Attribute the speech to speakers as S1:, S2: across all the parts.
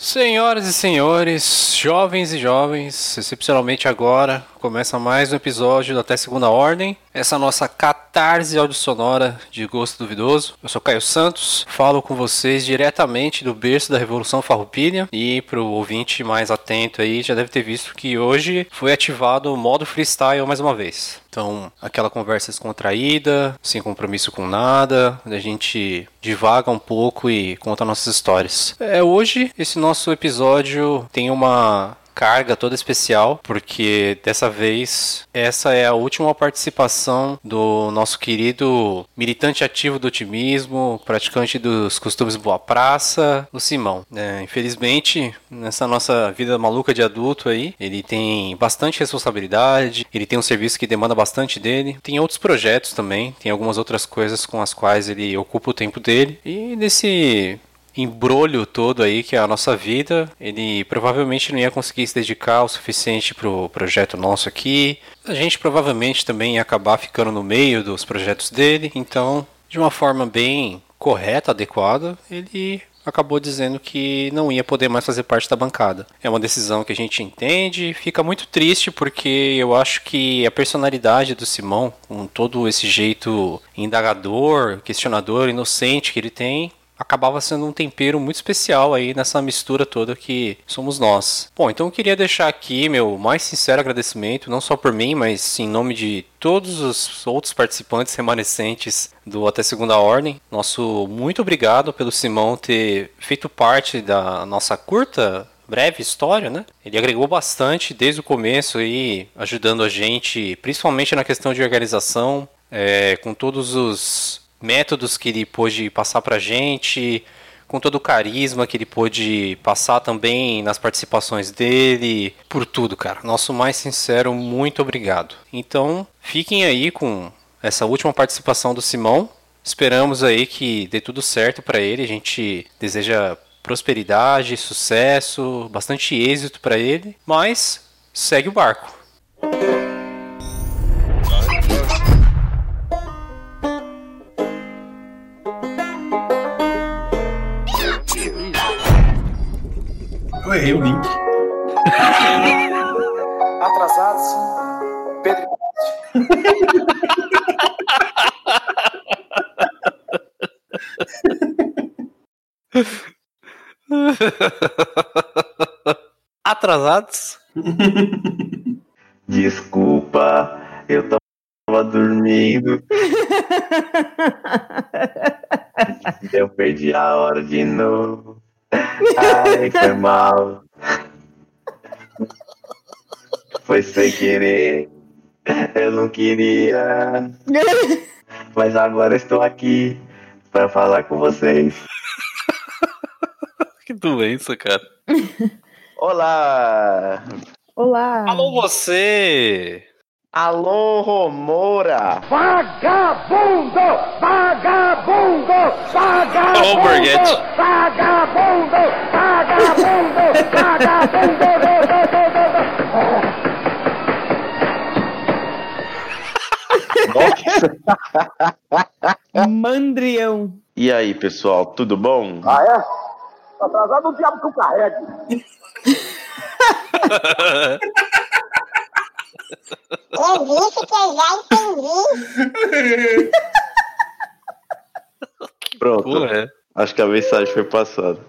S1: Senhoras e senhores, jovens e jovens, excepcionalmente agora, começa mais um episódio da Até Segunda Ordem. Essa nossa catarse audiosonora de gosto duvidoso. Eu sou Caio Santos, falo com vocês diretamente do berço da Revolução Farroupilha. E pro ouvinte mais atento aí, já deve ter visto que hoje foi ativado o modo freestyle mais uma vez. Então, aquela conversa descontraída, sem compromisso com nada, a gente divaga um pouco e conta nossas histórias. É, hoje, esse nosso episódio tem uma carga toda especial, porque dessa vez essa é a última participação do nosso querido militante ativo do otimismo, praticante dos costumes boa praça, o Simão. É, infelizmente, nessa nossa vida maluca de adulto aí, ele tem bastante responsabilidade, ele tem um serviço que demanda bastante dele, tem outros projetos também, tem algumas outras coisas com as quais ele ocupa o tempo dele. E nesse embrolho todo aí que é a nossa vida, ele provavelmente não ia conseguir se dedicar o suficiente pro projeto nosso aqui. A gente provavelmente também ia acabar ficando no meio dos projetos dele, então, de uma forma bem correta, adequada, ele acabou dizendo que não ia poder mais fazer parte da bancada. É uma decisão que a gente entende, fica muito triste porque eu acho que a personalidade do Simão, com todo esse jeito indagador, questionador, inocente que ele tem, acabava sendo um tempero muito especial aí nessa mistura toda que somos nós. Bom, então eu queria deixar aqui meu mais sincero agradecimento, não só por mim, mas em nome de todos os outros participantes remanescentes do Até Segunda Ordem. Nosso muito obrigado pelo Simão ter feito parte da nossa curta breve história, né? Ele agregou bastante desde o começo aí, ajudando a gente, principalmente na questão de organização, é, com todos os métodos que ele pôde passar pra gente, com todo o carisma que ele pôde passar também nas participações dele, por tudo, cara. Nosso mais sincero muito obrigado. Então, fiquem aí com essa última participação do Simão. Esperamos aí que dê tudo certo para ele. A gente deseja prosperidade, sucesso, bastante êxito para ele, mas segue o barco.
S2: Errei o link.
S3: Atrasados, Pedro.
S1: Atrasados?
S4: Desculpa, eu tava dormindo. eu perdi a hora de novo. Ai, foi mal. Foi sem querer. Eu não queria. Mas agora estou aqui para falar com vocês.
S1: Que doença, cara.
S4: Olá!
S5: Olá!
S1: Alô, você!
S4: Alô, Romora!
S3: Vagabundo! Vagabundo! Vagabundo!
S1: Alô, Borghetti!
S3: Vagabundo! Vagabundo! Vagabundo!
S5: Mandrião.
S4: E aí, pessoal, tudo bom?
S3: Ah, é? Atrasado o diabo que eu carrego.
S6: Eu disse que eu já entendi.
S4: Pronto.
S1: Pô, é.
S4: Acho que a mensagem foi passada.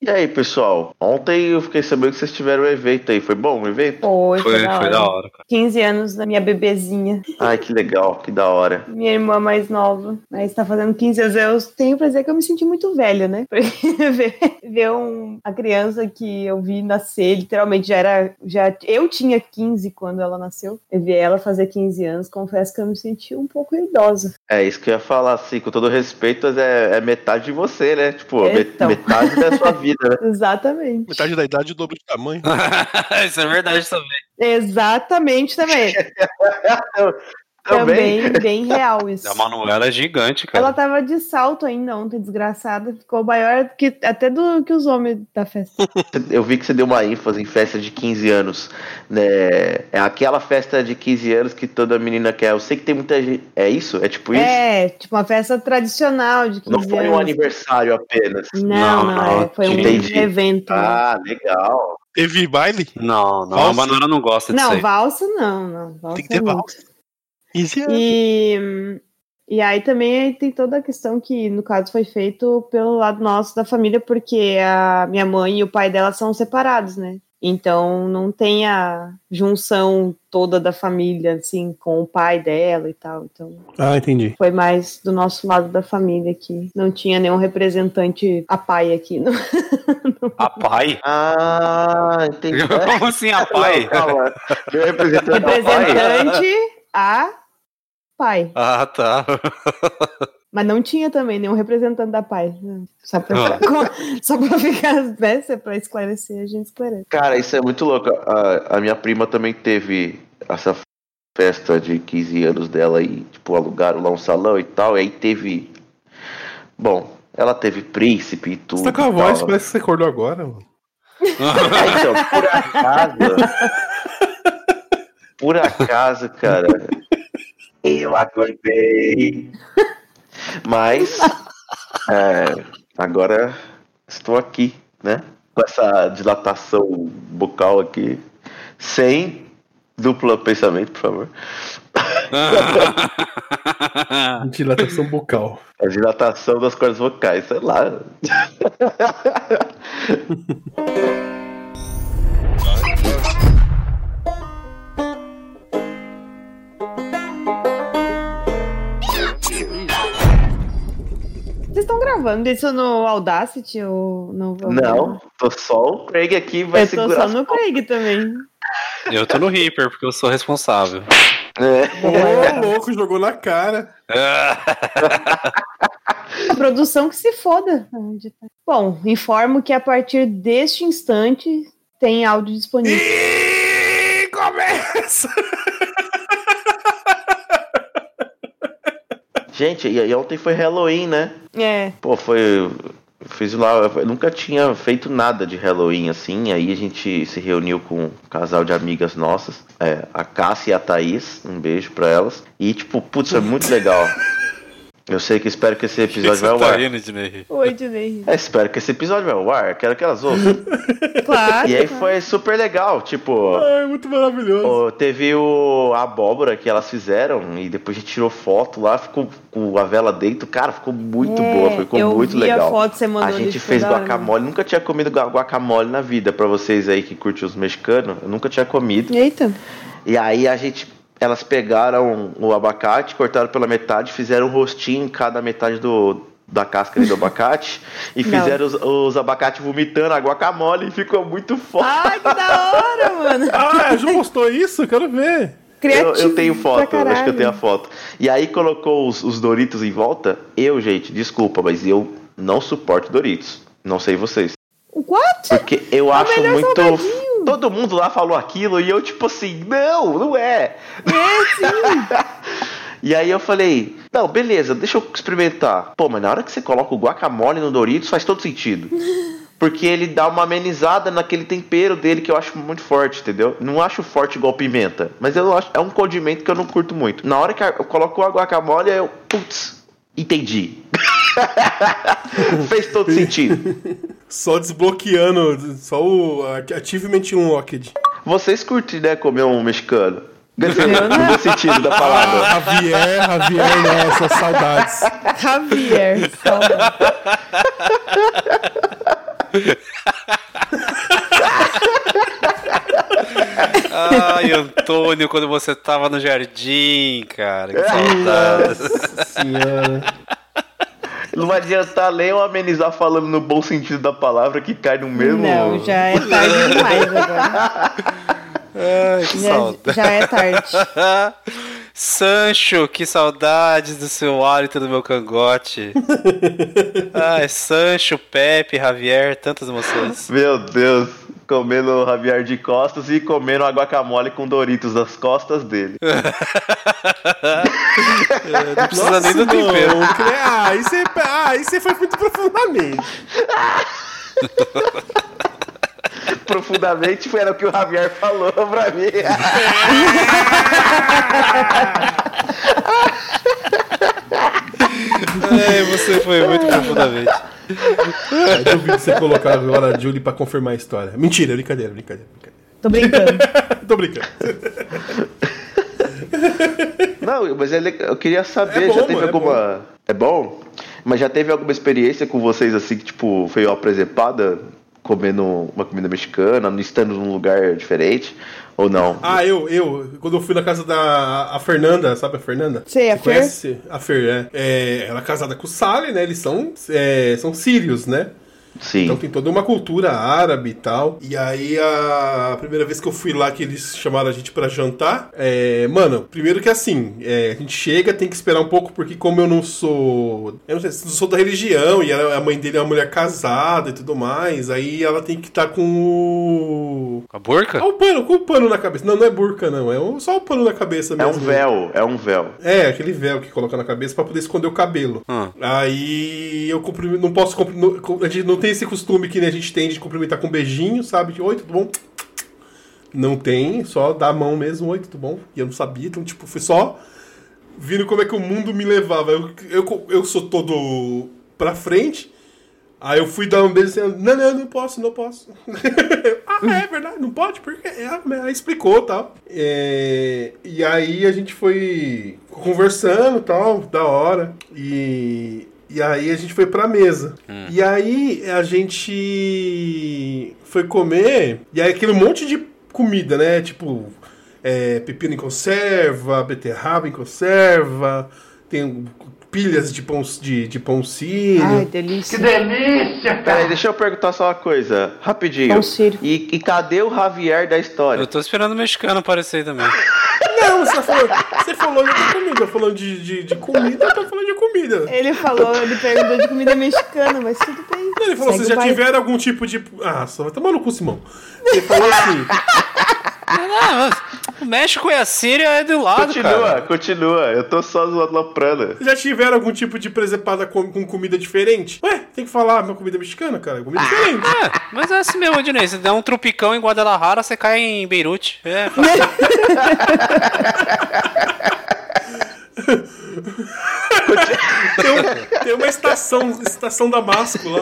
S4: E aí, pessoal? Ontem eu fiquei sabendo que vocês tiveram um evento aí. Foi bom o evento?
S5: Foi,
S1: Foi,
S5: foi, da,
S1: foi
S5: hora.
S1: da hora, cara.
S5: 15 anos da minha bebezinha.
S4: Ai, que legal, que da hora.
S5: Minha irmã mais nova. Aí está fazendo 15 anos. Eu tenho pra dizer que eu me senti muito velha, né? Porque ver, ver um, a criança que eu vi nascer, literalmente já era. Já, eu tinha 15 quando ela nasceu. Eu vi ela fazer 15 anos. Confesso que eu me senti um pouco idosa.
S4: É isso que eu ia falar, assim, com todo respeito, mas é, é metade de você, né? Tipo,
S5: Então.
S4: metade da sua vida, né?
S5: Exatamente.
S2: Metade da idade e o dobro de tamanho.
S1: Isso é verdade também.
S5: Exatamente também.
S4: Também.
S5: Bem real isso.
S3: A Manuela é gigante, cara.
S5: Ela tava de salto ainda ontem, desgraçada. Ficou maior que, até do que os homens da festa.
S4: Eu vi que você deu uma ênfase em festa de 15 anos. Né? É aquela festa de 15 anos que toda menina quer. Eu sei que tem muita gente. É isso? É tipo isso?
S5: É, tipo uma festa tradicional de 15
S4: Não foi
S5: anos.
S4: um aniversário apenas.
S5: Não,
S3: Não,
S5: não, é, foi um
S4: entendi.
S5: evento. né?
S4: Ah, legal.
S2: Teve baile?
S3: Não, não,
S2: Valsa?
S3: a Manuela não gosta disso
S5: não,
S3: aí.
S5: valsa não, não. Valsa
S2: Tem que ter valsa. Easy.
S5: E, e aí também tem toda a questão que, no caso, foi feito pelo lado nosso da família, porque a minha mãe e o pai dela são separados, né? Então não tem a junção toda da família, assim, com o pai dela e tal. Então
S2: Ah, entendi.
S5: foi mais do nosso lado da família que não tinha nenhum representante a pai aqui. Não.
S3: A pai?
S4: Ah, entendi.
S3: Como assim, a pai?
S4: Não, representante é o pai.
S5: Representante a pai.
S3: Ah, tá.
S5: Mas não tinha também nenhum representante da pai. Só pra,
S3: Ah.
S5: só pra ficar, né? é Pra esclarecer, a gente esclarece.
S4: Cara, isso é muito louco. A, a minha prima também teve essa festa de 15 anos dela e, tipo, alugaram lá um salão e tal. E aí teve. Bom, ela teve príncipe e tudo.
S2: Você tá com a voz,
S4: tal.
S2: parece que você acordou agora, mano.
S4: É, então, por acaso. por acaso, cara. Eu acordei. Mas. é, agora estou aqui, né? Com essa dilatação bucal aqui. Sem duplo pensamento, por favor.
S2: Dilatação bucal.
S4: A dilatação das cordas vocais, sei lá.
S5: estão gravando isso no Audacity ou não?
S4: Não, tô só o Craig aqui, vai
S5: Eu tô
S4: segurar.
S5: só no Craig também.
S3: Eu tô no Reaper, porque eu sou responsável.
S4: É.
S2: Ô, louco, jogou na cara.
S5: A produção que se foda. Bom, informo que a partir deste instante tem áudio disponível.
S2: E começa!
S4: Gente, e ontem foi Halloween, né?
S5: É,
S4: Pô, foi. Fiz lá, eu nunca tinha feito nada de Halloween assim. Aí a gente se reuniu com um casal de amigas nossas, é, a Cássia e a Thaís. Um beijo pra elas. E, tipo, putz, foi muito legal. Eu sei que espero que esse episódio vai ao
S3: tá
S4: ar.
S3: indo,
S5: oi, Dinei.
S4: É, espero que esse episódio vai ao ar. Quero que elas ouçam.
S5: Claro.
S4: E aí
S5: claro.
S4: foi super legal. Tipo,
S2: Ai, muito maravilhoso.
S4: Teve o a abóbora que elas fizeram e depois a gente tirou foto lá, ficou com a vela dentro. Cara, ficou muito
S5: É,
S4: boa, ficou
S5: eu
S4: muito
S5: vi
S4: legal.
S5: a foto você mandou
S4: A gente fez guacamole, nunca tinha comido gua- guacamole na vida, pra vocês aí que curtem os mexicanos, eu nunca tinha comido.
S5: Eita.
S4: E aí a gente elas pegaram o abacate, cortaram pela metade, fizeram um rostinho em cada metade do da casca ali do abacate e fizeram os, os abacates vomitando a guacamole e ficou muito foda.
S5: Ai, que da hora, mano.
S2: Ah, a Ju postou isso? Eu quero ver.
S4: Eu,
S5: Criativo
S4: eu tenho foto, acho que eu tenho a foto. E aí colocou os, os Doritos em volta. Eu, gente, desculpa, mas eu não suporto Doritos. Não sei vocês.
S5: O What?
S4: Porque eu
S5: É
S4: acho muito.
S5: salgadinho.
S4: Todo mundo lá falou aquilo e eu, tipo assim, não, não é. E aí eu falei, não, beleza, deixa eu experimentar. Pô, mas na hora que você coloca o guacamole no Doritos faz todo sentido. Porque ele dá uma amenizada naquele tempero dele que eu acho muito forte, entendeu? Não acho forte igual pimenta, mas eu acho é um condimento que eu não curto muito. Na hora que eu coloco a guacamole, eu, putz, entendi. Fez todo sentido.
S2: Só desbloqueando, só o Achievement Unlocked.
S4: Vocês curtem, né, comer um mexicano? Quer dizer, no bom sentido da
S2: Ah,
S4: palavra.
S2: Javier, Javier, nossa, saudades.
S5: Javier. saudade.
S3: Ai, Antônio, quando você tava no jardim, cara. Que saudade.
S2: Nossa senhora.
S4: Não vai adiantar nem eu amenizar falando no bom sentido da palavra que cai no mesmo.
S5: Não, já é tarde demais agora.
S3: Ai, que
S5: Já,
S3: saudade.
S5: já é tarde.
S3: Sancho, que saudades do seu hálito no meu cangote. Ai, Sancho, Pepe, Javier, tantas emoções.
S4: Meu Deus. Comendo o Javier de costas e comendo a guacamole com Doritos nas costas dele.
S3: Não precisa nem do tempero.
S2: não, cre- ah, aí você, ah, aí você foi muito profundamente.
S4: Profundamente foi era o que o Javier falou pra mim.
S3: É, você foi muito profundamente.
S2: Eu duvido você colocar agora a Julie pra confirmar a história. Mentira, brincadeira, brincadeira. brincadeira.
S5: Tô brincando.
S2: Tô brincando.
S4: Não, mas é eu queria saber,
S2: É bom,
S4: já teve
S2: mano, é
S4: alguma. É bom. Mas já teve alguma experiência com vocês assim que, tipo, foi uma presepada comendo uma comida mexicana, estando num lugar diferente? Ou não?
S2: Ah, eu, eu, quando eu fui na casa da a Fernanda, sabe a Fernanda?
S5: Sei, a
S2: Você
S5: Fer?
S2: Conhece? A Fer, é. é. Ela é casada com o Sally, né? Eles são, é, são sírios, né?
S4: Sim.
S2: Então tem toda uma cultura árabe e tal. E aí a primeira vez que eu fui lá que eles chamaram a gente pra jantar, é, mano, primeiro que assim, é, a gente chega, tem que esperar um pouco, porque como eu não sou. Eu não sei, não sou da religião, e ela- a mãe dele é uma mulher casada e tudo mais, aí ela tem que estar com o.
S3: Com a burca?
S2: Ah, o pano, com o pano na cabeça. Não, não é burca, não. É um- só o pano na cabeça
S4: É
S2: mesmo.
S4: um véu, é um véu.
S2: É, aquele véu que coloca na cabeça pra poder esconder o cabelo.
S3: Hum.
S2: Aí eu cumprimento, não posso cumprimentar. A gente não tem esse costume que a gente tem de cumprimentar com um beijinho, sabe? De, Oi, tudo bom? Não tem, só dá a mão mesmo, oi, tudo bom? E eu não sabia, então, tipo, foi só vindo como é que o mundo me levava. Eu, eu, eu sou todo pra frente. Aí eu fui dar um beijo assim, não, não, não posso, não posso. ah, é verdade, não pode? Porque é, aí explicou e tal. É, e aí a gente foi conversando tal, da hora. E, e aí a gente foi pra mesa. E aí a gente foi comer, e aí aquele monte de comida, né? Tipo, é, pepino em conserva, beterraba em conserva, tem pilhas de pão, de, de pão sírio.
S5: Ai, delícia.
S4: Peraí, deixa eu perguntar só uma coisa, rapidinho.
S5: Pão sírio.
S4: E, e cadê o Javier da história?
S3: Eu tô esperando o mexicano aparecer aí também.
S2: Não, você falou, você falou de outra comida, falando de, de, de comida, eu tô falando de comida.
S5: Ele falou, ele perguntou de comida mexicana, mas tudo bem.
S2: Ele falou,
S5: Segue
S2: vocês já tiveram algum tipo de. Ah, só vai tomar no cu, Simão. Ele falou assim.
S3: Ah, mas o México e a Síria é do lado,
S4: Continua,
S3: cara.
S4: continua. Eu tô só.
S2: Vocês já tiveram algum tipo de presepada com, com comida diferente? Ué, tem que falar uma comida mexicana, cara. Comida diferente.
S3: É, mas é assim mesmo, Dinei. Você dá um tropicão em Guadalajara, você cai em Beirute. É,
S2: Tem, um- tem uma estação, estação Damasco lá.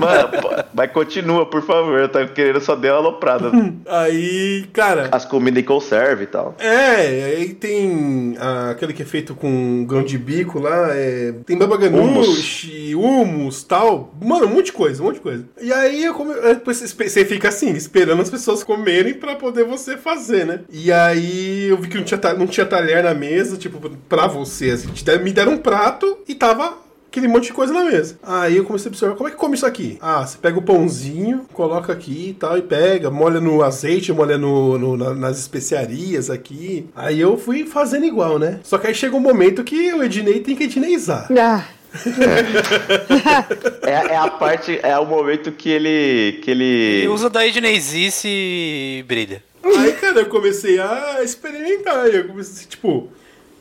S4: Mano, mas continua, por favor. Eu tava querendo só dar uma aloprada.
S2: Aí, cara.
S4: As comidas em conserva e tal.
S2: É, aí tem ah, aquele que é feito com grão de bico lá, é, tem baba
S4: Hummus.
S2: ganoush, hummus, tal. Mano, um monte de coisa, um monte de coisa. E aí eu come, você fica assim, esperando as pessoas comerem pra poder você fazer, né? E aí eu vi que não tinha, não tinha talher na mesa, tipo, pra você, assim, deram- me deram um prato e tava aquele monte de coisa na mesa. Aí eu comecei a observar, como é que come isso aqui? Ah, você pega o pãozinho, coloca aqui e tal, e pega, molha no azeite, molha no, no- na- nas especiarias aqui. Aí eu fui fazendo igual, né? Só que aí chega um momento que o Ednei tem que edneizar.
S5: Ah,
S4: É, é a parte, é o momento que ele. que ele.
S3: Ele usa da Edneizice e brilha.
S2: Aí, cara, eu comecei a experimentar. Eu comecei, tipo,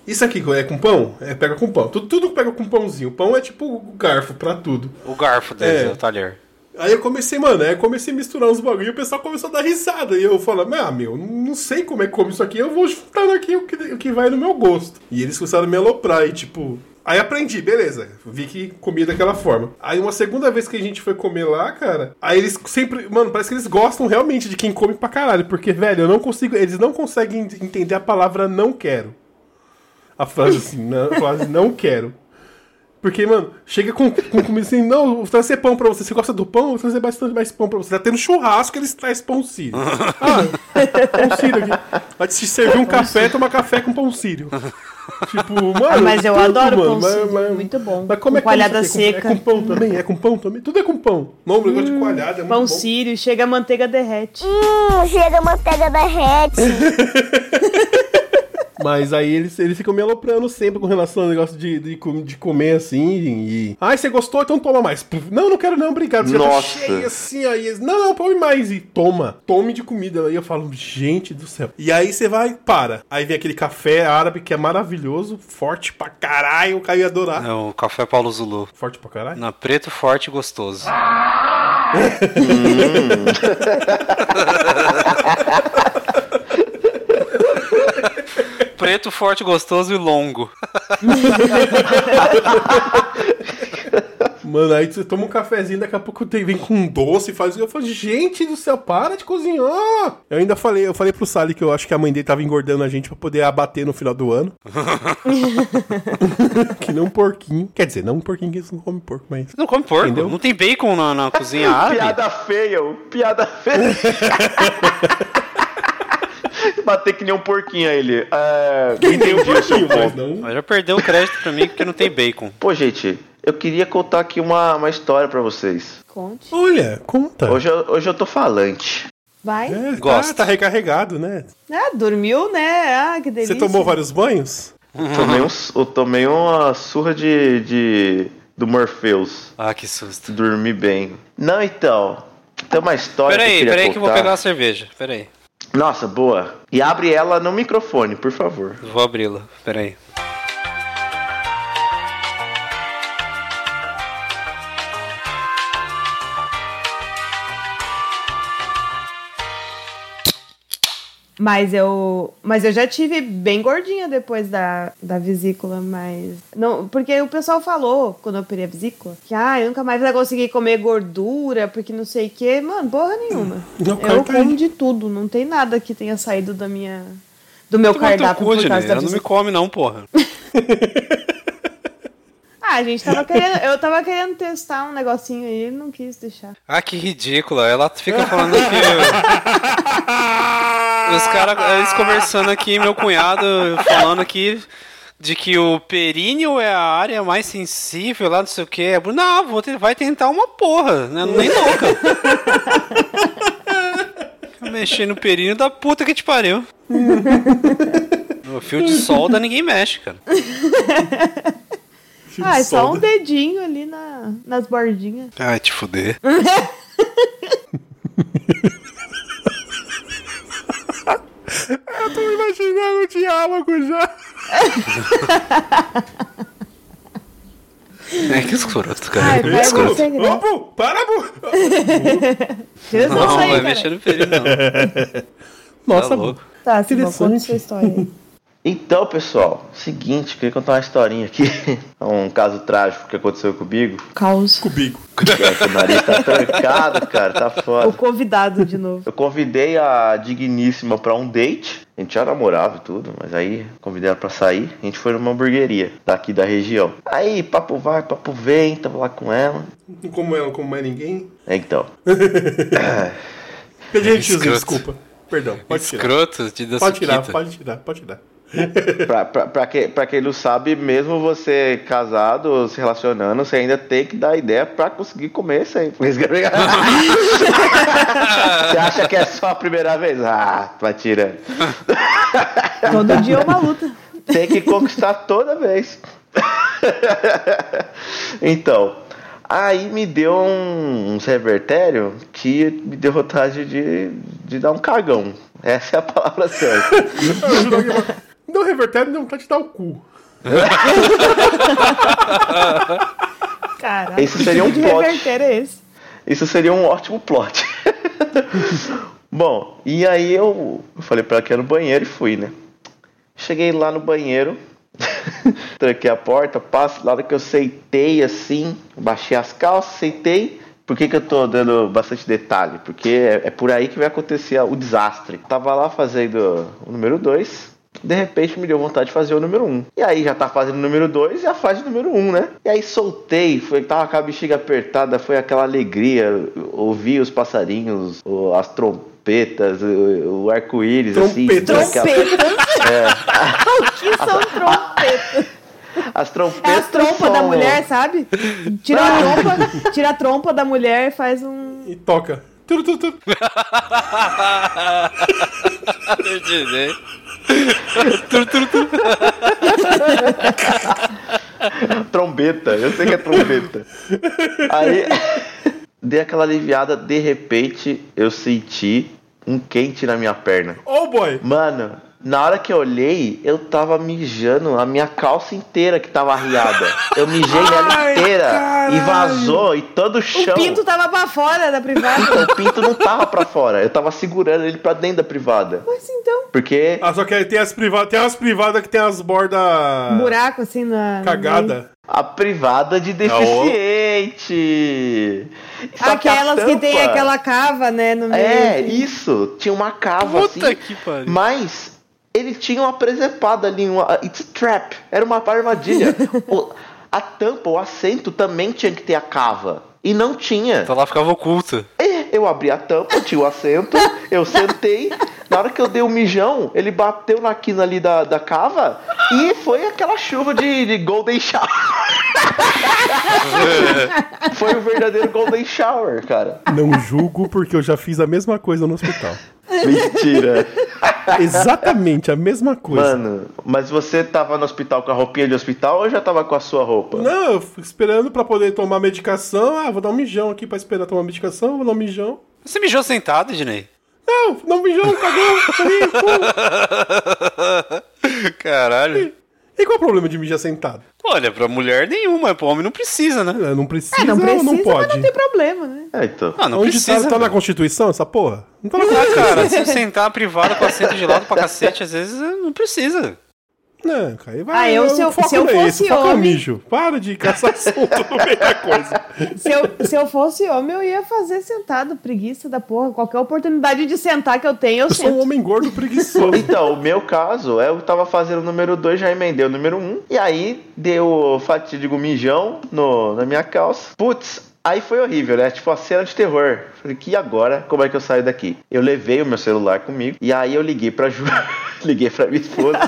S2: isso aqui é com pão? É, pega com pão. Tudo, tudo pega com pãozinho. Pão é tipo o garfo pra tudo.
S3: O garfo dele,
S2: É.
S3: o talher.
S2: Aí eu comecei, mano, aí eu comecei a misturar uns bagulho e o pessoal começou a dar risada. E eu falando, ah, meu, não sei como é que come isso aqui, eu vou juntando aqui o que, o que vai no meu gosto. E eles começaram a me aloprar e tipo. Aí aprendi, beleza. Vi que comia daquela forma. Aí uma segunda vez que a gente foi comer lá, cara, aí eles sempre. Mano, parece que eles gostam realmente de quem come pra caralho. Porque, velho, eu não consigo. Eles não conseguem entender a palavra não quero. A frase assim, né, a frase não quero. Porque, mano, chega com, com comida assim, não, vou trazer pão pra você. Você gosta do pão? Vou trazer bastante mais pão pra você. Tá tendo churrasco, eles trazem pão sírio. Ah, pão sírio aqui. Vai te servir um café, toma café com pão sírio. Tipo, mano.
S5: Ah, mas eu
S2: tudo,
S5: adoro
S2: mano,
S5: pão
S2: mas-
S5: sírio,
S2: mas-
S5: muito bom.
S2: Mas como é
S5: Com
S2: que
S5: coalhada
S2: aqui? É com-
S5: seca.
S2: É com pão também? É com pão também? Tudo é com pão. Não, o negócio de coalhada é muito
S5: Pão
S2: bom.
S5: sírio, chega a manteiga derrete.
S7: Hum, chega a manteiga derrete.
S2: Mas aí eles, eles ficam me aloprando sempre com relação ao negócio de, de, de comer assim. E. Ai, você gostou? Então toma mais. Puf, Não, não quero não, obrigado. Você já tá
S4: Nossa.
S2: cheio assim. Aí eles, não, não, come mais. E toma. Tome de comida. Aí eu falo, gente do céu. E aí você vai, para. Aí vem aquele café árabe que é maravilhoso, forte pra caralho. O Caio ia adorar.
S3: É o café Paulo Zulu.
S2: Forte pra caralho?
S3: Na preto, forte e gostoso. preto, forte, gostoso e longo.
S2: Mano, aí você toma um cafezinho, daqui a pouco vem com um doce e faz. Eu falo, gente do céu, para de cozinhar. Eu ainda falei, eu falei pro Sally que eu acho que a mãe dele tava engordando a gente pra poder abater no final do ano. que nem um porquinho. Quer dizer, não um porquinho que eles não comem porco, mas.
S3: Não come porco.
S2: Entendeu?
S3: Não tem bacon na, na cozinha árabe.
S4: Piada feia, piada feia. Bater que nem um porquinho aí, ele. É, não entendi o seu ponto.
S2: não.
S3: Mas já perdeu o crédito pra mim porque não tem bacon.
S4: Pô, gente, eu queria contar aqui uma, uma história pra vocês.
S5: Conte.
S2: Olha, conta.
S4: Hoje eu, hoje eu tô falante.
S5: Vai.
S2: É,
S3: Gosto.
S2: Tá, tá recarregado, né?
S5: Ah, dormiu, né? Ah, que delícia.
S2: Você tomou vários banhos?
S4: Tomei, um, eu tomei uma surra de, de do Morpheus.
S3: Ah, que susto.
S4: Dormi bem. Não, então. Tem uma história que eu
S3: Peraí,
S4: queria
S3: peraí que eu vou
S4: contar.
S3: pegar a cerveja. Peraí.
S4: Nossa, boa. E abre ela no microfone, por favor.
S3: Vou abri-la. Peraí.
S5: Mas eu, mas eu já tive bem gordinha depois da, da vesícula, mas não, porque o pessoal falou quando eu operei a vesícula que ah, eu nunca mais vai conseguir comer gordura, porque não sei o que, mano, porra nenhuma.
S2: Não,
S5: eu
S2: tá
S5: como de tudo, não tem nada que tenha saído da minha do meu cardápio
S3: cu,
S5: por causa da
S3: Ela não me
S5: vesícula.
S3: come não, porra.
S5: Ah, a gente tava querendo, eu tava querendo testar um negocinho aí, não quis deixar.
S3: Ah, que ridícula. Ela fica falando que... Os caras, eles conversando aqui, meu cunhado falando aqui de que o períneo é a área mais sensível lá, não sei o que. Não, vou te- vai tentar uma porra, né? Nem louca. Mexer no períneo da puta que te pariu. No fio de solda ninguém mexe, cara.
S5: Ah, é só um dedinho ali na, nas bordinhas.
S3: Ai, te fuder.
S2: Eu tô imaginando o diálogo já.
S3: É que escroto, cara.
S5: Ai,
S3: que
S5: pega
S3: escroto.
S5: o segredo.
S2: Ô, Bu, para, Bu.
S3: Não,
S5: aí,
S3: vai mexer no períneo, não.
S2: Nossa,
S3: Tá.
S5: Tá,
S2: Interessante.
S5: conta sua história aí.
S4: Então, pessoal, seguinte, queria contar uma historinha aqui. um caso trágico que aconteceu comigo.
S5: Caos.
S2: Comigo.
S4: É, que o nariz tá trancado, cara, tá
S5: O
S4: foda.
S5: convidado de novo.
S4: Eu convidei a digníssima pra um date. A gente já namorava e tudo, mas aí convidei ela pra sair. A gente foi numa hamburgueria daqui da região. Aí, papo vai, papo vem, tava lá com ela.
S2: Não como ela, como mais ninguém.
S4: É, então.
S2: Pedi
S3: Escroto.
S2: desculpa. Perdão, pode tirar.
S3: Escroto de
S2: Pode tirar, pode tirar, pode tirar.
S4: Pra, pra, pra, que, pra quem não sabe, mesmo você casado se relacionando, você ainda tem que dar ideia pra conseguir comer sempre. você acha que é só a primeira vez? Ah, vai tirando.
S5: Todo dia é uma luta.
S4: Tem que conquistar toda vez. então, aí me deu um, uns revertério que me deu vontade de, de dar um cagão. Essa é a palavra certa.
S2: Eu juro que- Me deu um revertério e deu vontade de dar o cu.
S5: Caralho.
S4: Esse seria um
S5: que
S4: plot.
S5: reverter é esse?
S4: Isso seria um ótimo plot. Bom, e aí eu, falei pra ela que ia no banheiro e fui, né? Cheguei lá no banheiro, tranquei a porta, passo, na hora que eu seitei assim, baixei as calças, seitei. Por que, que eu tô dando bastante detalhe? Porque é, é por aí que vai acontecer o desastre. Tava lá fazendo o número 2, de repente me deu vontade de fazer o número 1. Um. E aí já tá fazendo o número 2 e já faz o número 1, um, né? E aí soltei, foi, tava com a bexiga apertada, foi aquela alegria, ouvi os passarinhos, o- as trompetas, o, o arco-íris, assim.
S2: Trompetas.
S4: aquela-
S5: Trompetas.
S4: É.
S5: O que são trompetas?
S4: As
S5: É
S4: trompetas.
S5: as trompas da
S4: são-
S5: mulher, sabe? Tira a trompa, tira a trompa da mulher e faz um.
S2: E toca. Turu, turu,
S4: trombeta, eu sei que é trombeta. Aí dei aquela aliviada, de repente eu senti um quente na minha perna.
S2: Oh boy!
S4: Mano, na hora que eu olhei, eu tava mijando a minha calça inteira que tava arriada. Eu mijei nela
S2: Ai,
S4: inteira e vazou e todo o chão.
S5: O pinto tava pra fora da privada.
S4: O pinto não tava pra fora, eu tava segurando ele pra dentro da privada.
S5: Mas então,
S4: Porque
S2: Ah, só que aí tem as privadas, tem umas privadas que tem as bordas
S5: buraco assim na.
S2: cagada.
S4: a privada de deficiente. Só que
S5: Aquelas que tem
S4: tampa-
S5: aquela cava, né? No meio.
S4: É, isso. Tinha uma cava
S3: Puta
S4: assim.
S3: que pariu.
S4: Mas ele tinha uma presepada ali, uma it's a trap, era uma armadilha. O- a tampa, o assento também tinha que ter a cava. E não tinha.
S3: Então lá ficava oculta.
S4: É, eu abri a tampa, tinha o assento, eu sentei. Na hora que eu dei o mijão, ele bateu na quina ali da, da cava e foi aquela chuva de, de Golden Shower. foi o verdadeiro Golden Shower, cara.
S2: Não julgo porque eu já fiz a mesma coisa no hospital.
S4: Mentira.
S2: Exatamente a mesma coisa.
S4: Mano, mas você tava no hospital com a roupinha de hospital ou já tava com a sua roupa?
S2: Não, eu fui esperando pra poder tomar medicação. Ah, vou dar um mijão aqui pra esperar tomar medicação. Vou dar um mijão.
S3: Você mijou sentado, Ednei?
S2: Não, não um mijão, cagou. ali, pô.
S3: Caralho.
S2: E qual é o problema de mijar sentado?
S3: Olha, pra mulher nenhuma, pro homem não precisa, né?
S2: É, Não precisa,
S5: É, não precisa,
S2: ou não
S5: mas
S2: pode?
S5: não tem problema, né?
S4: É, então.
S3: Ah, não
S2: Onde
S3: precisa.
S2: tá, tá na. Constituição essa porra? Não tá na
S3: Ah,
S2: Constituição.
S3: cara, se sentar privado com assento de lado pra cacete, às vezes não precisa.
S2: Não, cara, aí vai.
S5: Ah, eu, se eu- se eu
S2: é
S5: fosse
S2: é
S5: homem-
S2: mijo. Para de caçar assunto no meio da coisa.
S5: Se eu, se eu fosse homem, eu ia fazer sentado, preguiça da porra. Qualquer oportunidade de sentar que eu tenho, eu
S2: Eu sou um homem gordo preguiçoso.
S4: Então, o meu caso, eu tava fazendo o número 2, já emendei o número 1. Um, e aí, deu o fatídico mijão no, na minha calça. Putz, aí foi horrível, né? Tipo, a cena de terror. Falei, que agora? Como é que eu saio daqui? Eu levei o meu celular comigo. E aí eu liguei pra Ju, liguei pra minha esposa.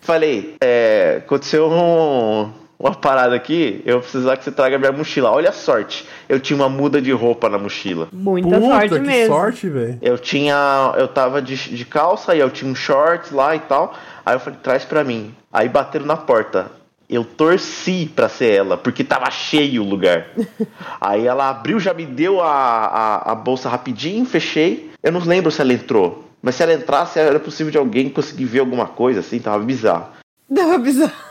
S4: Falei, é, aconteceu um- uma parada aqui, eu vou precisar que você traga minha mochila. Olha a sorte, eu tinha uma muda de roupa na mochila.
S5: Muita
S2: Puta,
S5: sorte
S2: que
S5: mesmo.
S2: sorte, velho.
S4: Eu tinha. Eu tava de, de calça e eu tinha um shorts lá e tal. Aí eu falei, traz pra mim. Aí bateram na porta. Eu torci pra ser ela, porque tava cheio o lugar. Aí ela abriu, já me deu a, a, a bolsa rapidinho, fechei. Eu não lembro se ela entrou. Mas se ela entrasse, era possível de alguém conseguir ver alguma coisa, assim, tava bizarro.
S5: Dava bizarro.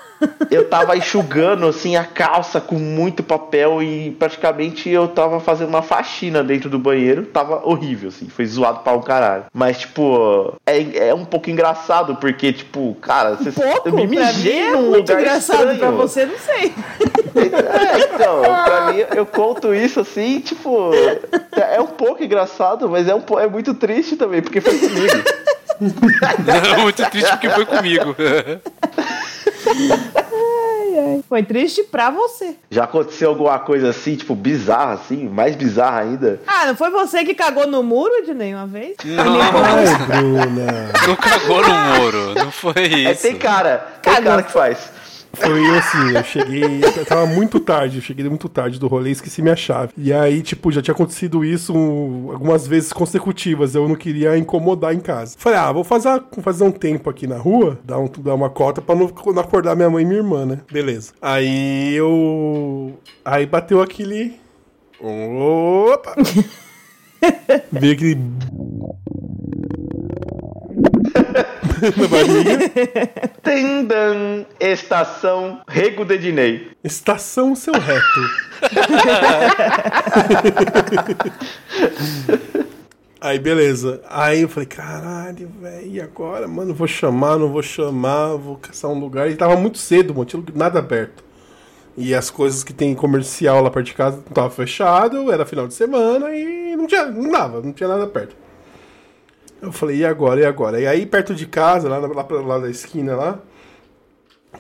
S4: Eu tava enxugando assim a calça com muito papel e praticamente eu tava fazendo uma faxina dentro do banheiro. Tava horrível, assim, foi zoado pra um caralho. Mas, tipo, é, é um pouco engraçado, porque, tipo, cara, você
S5: Pouco,
S4: eu me
S5: mim
S4: mijei
S5: é
S4: num lugar
S5: engraçado.
S4: estranho.
S5: Pra você, não sei.
S4: É, então, pra mim, eu conto isso assim, tipo, é um pouco engraçado, mas é, um, é muito triste também, porque foi comigo.
S3: Muito triste porque foi comigo.
S5: Foi triste pra você.
S4: Já aconteceu alguma coisa assim, tipo, bizarra, assim, mais bizarra ainda?
S5: Ah, não foi você que cagou no muro de nenhuma vez?
S3: Não,
S2: Ai, Bruna.
S3: não cagou no muro. Não foi
S4: É,
S3: isso.
S4: tem cara, tem
S5: Cagou.
S4: cara que faz.
S2: Foi assim, eu cheguei. eu Tava muito tarde, eu cheguei muito tarde do rolê e esqueci minha chave. E aí, tipo, já tinha acontecido isso um- algumas vezes consecutivas. Eu não queria incomodar em casa. Falei, ah, vou fazer, fazer um tempo aqui na rua, dar, um- dar uma cota pra não, não acordar minha mãe e minha irmã, né? Beleza. Aí eu. Aí bateu aquele. Opa! Veio aquele. na barriga.
S4: Tendan, estação Rego de Dinei.
S2: Estação seu reto. Aí, beleza. Aí eu falei, caralho, velho, e agora? Mano, vou chamar, não vou chamar, vou caçar um lugar. E tava muito cedo, mano, tinha nada aberto. E as coisas que tem comercial lá perto de casa não tava fechado, era final de semana e não tinha, não dava, não tinha nada perto. Eu falei, e agora, e agora? E aí, perto de casa, lá, lá pra lá da esquina lá,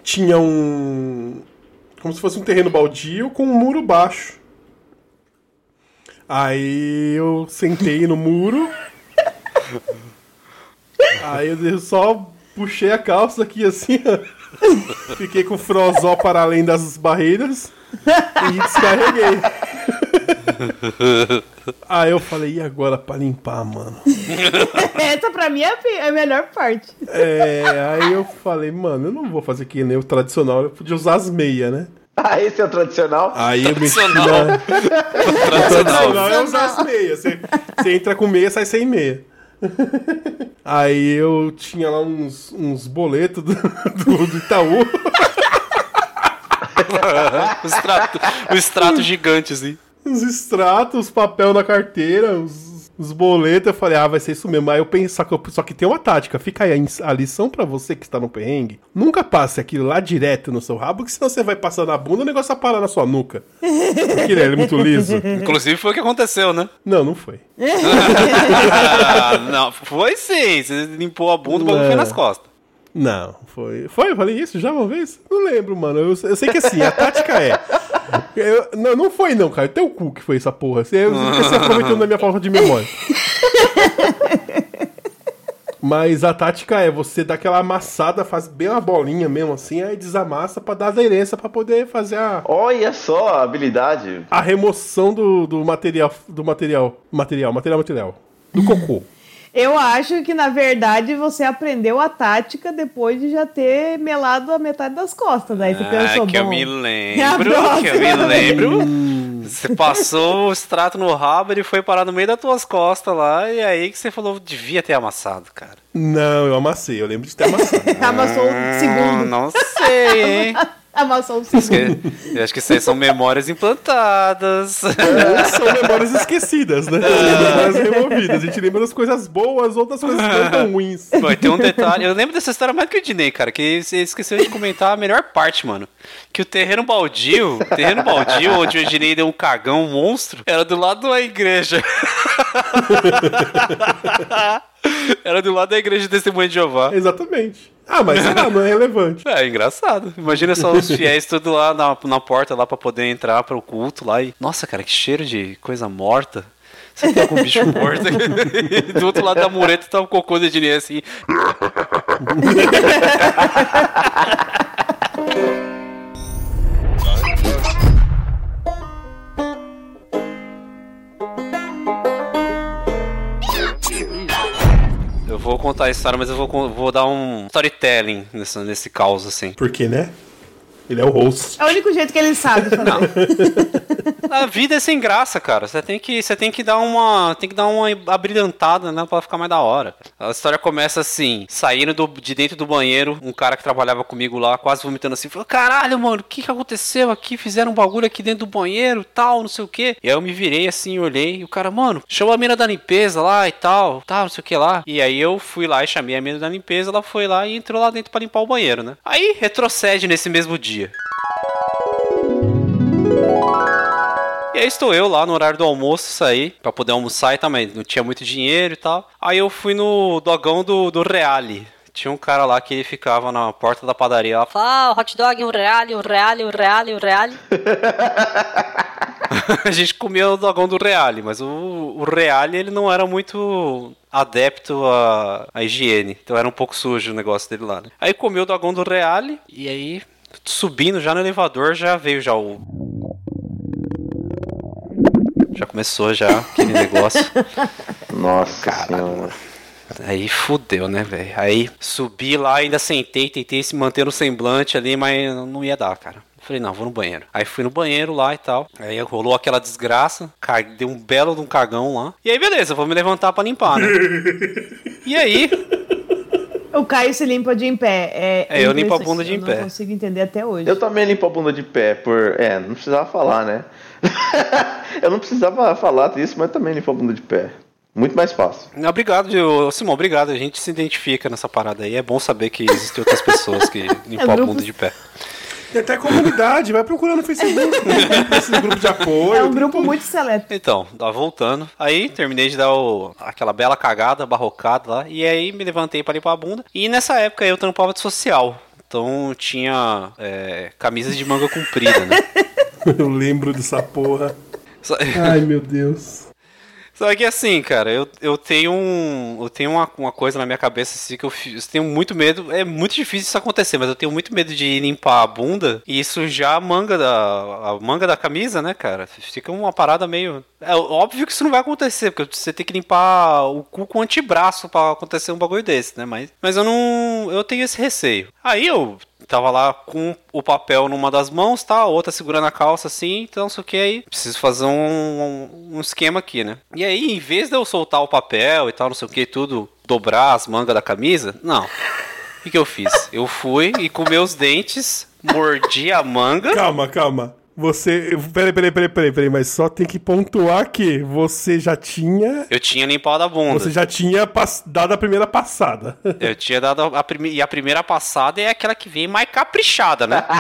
S2: tinha um. Como se fosse um terreno baldio com um muro baixo. Aí eu sentei no muro. Aí eu só puxei a calça aqui assim, ó. Fiquei com o frozó para além das barreiras e descarreguei. Aí eu falei, e agora pra limpar, mano?
S5: Essa pra mim é a é a melhor parte.
S2: É, aí eu falei, mano, eu não vou fazer que nem o tradicional, eu podia usar as meias, né?
S4: Ah, esse é o tradicional?
S2: Aí eu
S3: Tradicional.
S2: na...
S3: Tradicional.
S2: Tradicional é usar as meias. Você, você entra com meia, sai sem meia. Aí eu tinha lá uns, uns boletos do, do, do Itaú.
S3: o, extrato, o extrato gigante, assim.
S2: Os extratos, papel na carteira, os, os boletos. Eu falei, ah, vai ser isso mesmo. Aí eu pensei, só que, eu- só que tem uma tática. Fica aí a, a lição pra você que está no perrengue. Nunca passe aquilo lá direto no seu rabo, que senão você vai passar na bunda e o negócio vai parar na sua nuca. Porque ele é muito liso.
S3: Inclusive foi o que aconteceu, né?
S2: Não, não foi.
S3: Ah, não, foi sim. Você limpou a bunda, o bagulho foi nas costas.
S2: Não, foi. Foi? Eu falei isso já uma vez? Não lembro, mano. Eu, eu sei que assim, a tática é. eu- não, não foi não, cara. Teu cu que foi essa porra. Você, você aproveitou na minha falta de memória. Mas a tática é você dar aquela amassada, faz bem uma bolinha mesmo assim, aí desamassa pra dar aderência pra poder fazer a,
S4: Olha só a habilidade.
S2: a remoção do, do material. Do material. Material, material, material. Do cocô.
S5: Eu acho que, na verdade, você aprendeu a tática depois de já ter melado a metade das costas. Daí você pensou,
S3: Ah, que eu
S5: bom,
S3: me
S5: é a
S3: lembro, que eu me lembro. Você passou o extrato no rabo, ele foi parar no meio das tuas costas lá, e aí que você falou, devia ter amassado, cara.
S2: Não, eu amassei. Eu lembro de ter amassado.
S5: Amassou o
S3: Hum,
S5: segundo.
S3: não sei, hein?
S5: Amassou o
S3: que- Eu acho que isso aí são memórias implantadas.
S2: Ou são memórias esquecidas, né? São memórias removidas. A gente lembra das coisas boas ou das coisas não tão ruins.
S3: Ter um detalhe. Eu lembro dessa história mais que o Dinei, cara. Que você esqueceu de comentar a melhor parte, mano. Que o terreno baldio, o terreno baldio, onde o Dinei deu um cagão um monstro, era do lado da igreja. era do lado da igreja de Testemunha de Jeová.
S2: Exatamente. Ah, mas sei lá, não é relevante.
S3: É engraçado. Imagina só os fiéis tudo lá na, na porta lá pra poder entrar pro culto lá e. Nossa, cara, que cheiro de coisa morta. Você tem algum bicho morto? e do outro lado da mureta tá o cocô de Dinei assim. vou contar a história, mas eu vou, vou dar um storytelling nesse, nesse caos, assim.
S2: Por quê, né? Ele é o host.
S5: É o único jeito que ele sabe fazer.
S3: A vida é sem graça, cara. Você tem que, você tem que dar uma, tem que dar uma abrilhantada, né, para ficar mais da hora. A história começa assim, saindo do- de dentro do banheiro, um cara que trabalhava comigo lá, quase vomitando assim, falou: "Caralho, mano, o que que aconteceu aqui? Fizeram um bagulho aqui dentro do banheiro, tal, não sei o quê". E aí eu me virei assim, olhei, e o cara, mano, chama a mina da limpeza lá e tal, tal, não sei o que lá. E aí eu fui lá e chamei a mina da limpeza, ela foi lá e entrou lá dentro pra limpar o banheiro, né? Aí retrocede nesse mesmo dia. E aí estou eu lá no horário do almoço, saí pra poder almoçar e também não tinha muito dinheiro e tal. Aí eu fui no dogão do, do Reale. Tinha um cara lá que ele ficava na porta da padaria lá.
S8: Fala, ah, hot dog, um real, um real, um real, um real.
S3: a gente comia o dogão do Reale, mas o, o Reale ele não era muito adepto à, à higiene. Então era um pouco sujo o negócio dele lá. Né? Aí comeu o dogão do Reale e aí subindo já no elevador já veio já o já começou já aquele negócio.
S4: Nossa senhora.
S3: Aí fudeu, né, velho? Aí subi lá, ainda sentei, tentei se manter no semblante ali, mas não ia dar, cara. Falei, não, vou no banheiro. Aí fui no banheiro lá e tal. Aí rolou aquela desgraça, deu um belo de um cagão lá. E aí, beleza, vou me levantar pra limpar, né? e aí,
S5: O Caio se limpa de em pé. É,
S3: É, eu limpo a bunda de em
S5: eu
S3: pé.
S5: Não consigo entender até hoje.
S4: Eu também limpo a bunda de pé por. É, não precisava falar, né? eu não precisava falar disso, mas também limpo a bunda de pé. Muito mais fácil.
S3: obrigado, Simão, obrigado. A gente se identifica nessa parada aí. É bom saber que existem outras pessoas que limpam a bunda de pé.
S2: Tem até comunidade, vai procurando no Facebook. Esses grupos de apoio.
S5: É um grupo muito seleto.
S3: Então, tá voltando. Aí terminei de dar o- aquela bela cagada, barrocada lá. E aí me levantei pra limpar a bunda. E nessa época eu trampava de social. Então tinha é, camisas de manga comprida, né?
S2: Eu lembro dessa porra. Ai, meu Deus.
S3: Só que assim, cara, eu, eu tenho um. Eu tenho uma, uma coisa na minha cabeça assim que eu, eu tenho muito medo. É muito difícil isso acontecer, mas eu tenho muito medo de limpar a bunda e sujar a manga da. a manga da camisa, né, cara? Fica uma parada meio. É óbvio que isso não vai acontecer, porque você tem que limpar o cu com o antebraço pra acontecer um bagulho desse, né? Mas, mas eu não. Eu tenho esse receio. Aí eu tava lá com o papel numa das mãos, tá? A outra segurando a calça assim, então sei o que aí. Preciso fazer um, um, um esquema aqui, né? E aí, em vez de eu soltar o papel e tal, não sei o que, tudo, dobrar as mangas da camisa, não. O que, que eu fiz? Eu fui e com meus dentes mordi a manga.
S2: Calma, calma. Você. Peraí, peraí, peraí, peraí, peraí, mas só tem que pontuar que você já tinha.
S3: Eu tinha limpado a bunda.
S2: Você já tinha pass- dado a primeira passada.
S3: Eu tinha dado a primeira. E a primeira passada é aquela que vem mais caprichada, né?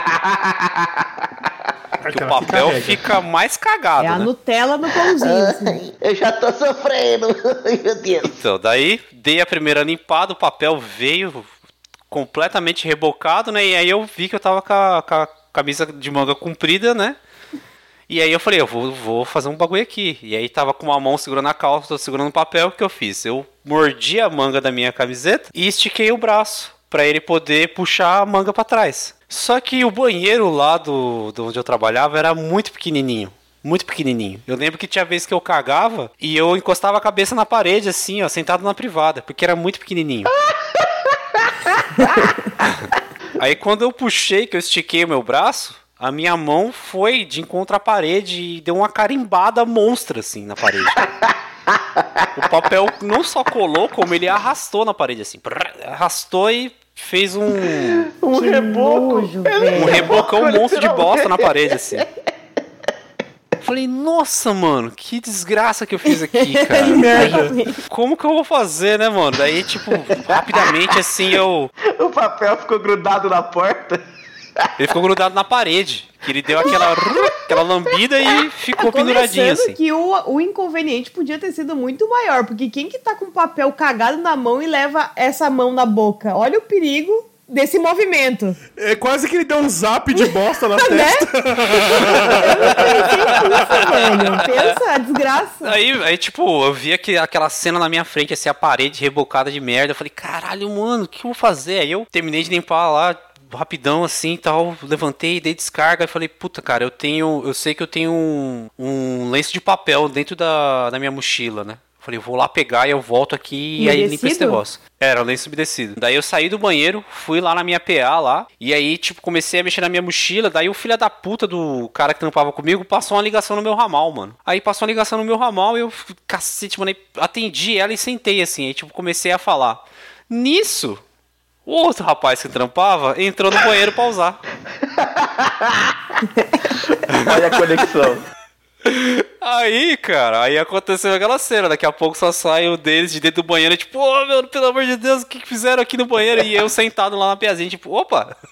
S3: Que o
S2: que
S3: papel fica mais cagado,
S5: É a
S3: né?
S5: Nutella no pãozinho. assim.
S4: Eu já tô sofrendo. Meu Deus.
S3: Então, daí dei a primeira limpada, o papel veio completamente rebocado, né? E aí eu vi que eu tava com a, com a camisa de manga comprida, né? E aí eu falei, eu vou, vou fazer um bagulho aqui. E aí tava com uma mão segurando a calça, segurando o papel, o que eu fiz? Eu mordi a manga da minha camiseta e estiquei o braço pra ele poder puxar a manga pra trás. Só que o banheiro lá do, do onde eu trabalhava era muito pequenininho. Muito pequenininho. Eu lembro que tinha vez que eu cagava e eu encostava a cabeça na parede, assim, ó, sentado na privada, porque era muito pequenininho. Aí quando eu puxei, que eu estiquei o meu braço, a minha mão foi de encontro à parede e deu uma carimbada monstra, assim, na parede. O papel não só colou, como ele arrastou na parede, assim. Arrastou e fez um,
S4: Um reboco.
S5: nojo,
S3: um rebocão monstro de bosta na parede, assim. Falei, nossa, mano, que desgraça que eu fiz aqui, cara.
S2: merda.
S3: Como que eu vou fazer, né, mano? Daí, tipo, rapidamente, assim, eu...
S4: O papel ficou grudado na porta.
S3: Ele ficou grudado na parede. Que ele deu aquela, aquela lambida e ficou penduradinho,
S5: Começando
S3: assim.
S5: que o, o inconveniente podia ter sido muito maior, porque quem que tá com papel cagado na mão e leva essa mão na boca? Olha o perigo desse movimento.
S2: É quase que ele deu um zap de bosta na
S5: Né?
S2: testa.
S5: Isso, velho. Pensa, a desgraça.
S3: Aí, aí, tipo, eu vi aqui, aquela cena na minha frente, assim, a parede rebocada de merda. Eu falei, caralho, mano, o que eu vou fazer? Aí eu terminei de limpar lá, rapidão, assim, e tal. Levantei, dei descarga e falei, puta, cara, eu tenho... Eu sei que eu tenho um, um lenço de papel dentro da, da minha mochila, né? Falei, vou lá pegar e eu volto aqui e aí limpo esse negócio. Era, lenço umedecido. Daí eu saí do banheiro, fui lá na minha PA lá, e aí, tipo, comecei a mexer na minha mochila. Daí o filho da puta do cara que tampava comigo passou uma ligação no meu ramal, mano. Aí passou uma ligação no meu ramal e eu, cacete, mano, atendi ela e sentei assim. Aí, tipo, comecei a falar. Nisso, o outro rapaz que trampava entrou no banheiro pra usar.
S4: Olha a conexão.
S3: Aí, cara, aí aconteceu aquela cena. Daqui a pouco só sai o deles de dentro do banheiro, tipo, ô meu, pelo amor de Deus, o que, fizeram aqui no banheiro? E eu sentado lá na piazinha, tipo, opa!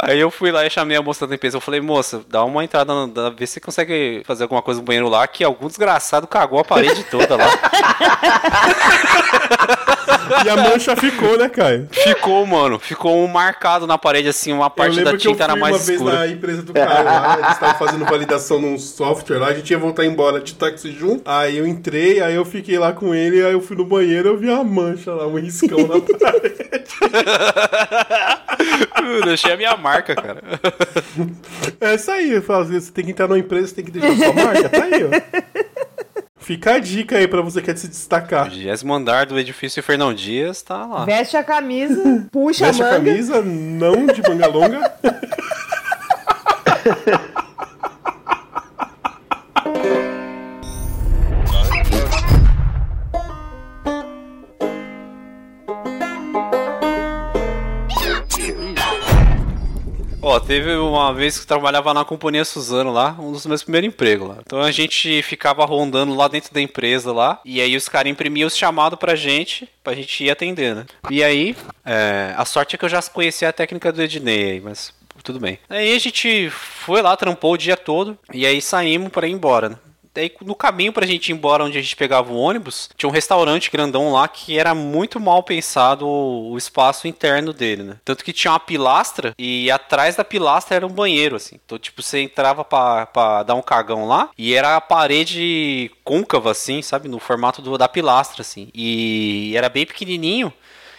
S3: aí eu fui lá e chamei a moça da limpeza. Eu falei, moça, dá uma entrada, na- dá- vê se você consegue fazer alguma coisa no banheiro lá, que algum desgraçado cagou a parede toda lá.
S2: E a mancha ficou, né, Caio?
S3: Ficou, mano, ficou um marcado na parede, assim, uma parte da tinta era mais
S2: uma vez
S3: escura.
S2: na empresa do Caio lá, eles estavam fazendo validação num software lá, a gente ia voltar embora de táxi junto. Aí eu entrei, aí eu fiquei lá com ele, aí eu fui no banheiro, eu vi uma mancha lá, um riscão na parede.
S3: Deixei a minha marca, cara.
S2: É isso aí, eu falo, você tem que entrar numa empresa, você tem que deixar sua marca, tá aí, ó. Fica a dica aí pra você que quer se destacar.
S3: Vigésimo andar do edifício Fernão Dias tá lá.
S5: Veste a camisa, puxa
S2: Veste
S5: a
S2: a
S5: manga.
S2: camisa, não de manga longa.
S3: Teve uma vez que eu trabalhava na companhia Suzano lá, um dos meus primeiros empregos lá. Então a gente ficava rondando lá dentro da empresa lá, e aí os caras imprimiam os chamados pra gente, pra gente ir atender, né? E aí, é, a sorte é que eu já conhecia a técnica do Ednei aí, mas tudo bem. Aí a gente foi lá, trampou o dia todo, e aí saímos pra ir embora, né? Daí no caminho pra gente ir embora onde a gente pegava o ônibus, tinha um restaurante grandão lá que era muito mal pensado o, espaço interno dele, né? Tanto que tinha uma pilastra e atrás da pilastra era um banheiro, assim. Então, tipo, você entrava pra, pra dar um cagão lá e era a parede côncava, assim, sabe? No formato do- da pilastra, assim. E era bem pequenininho.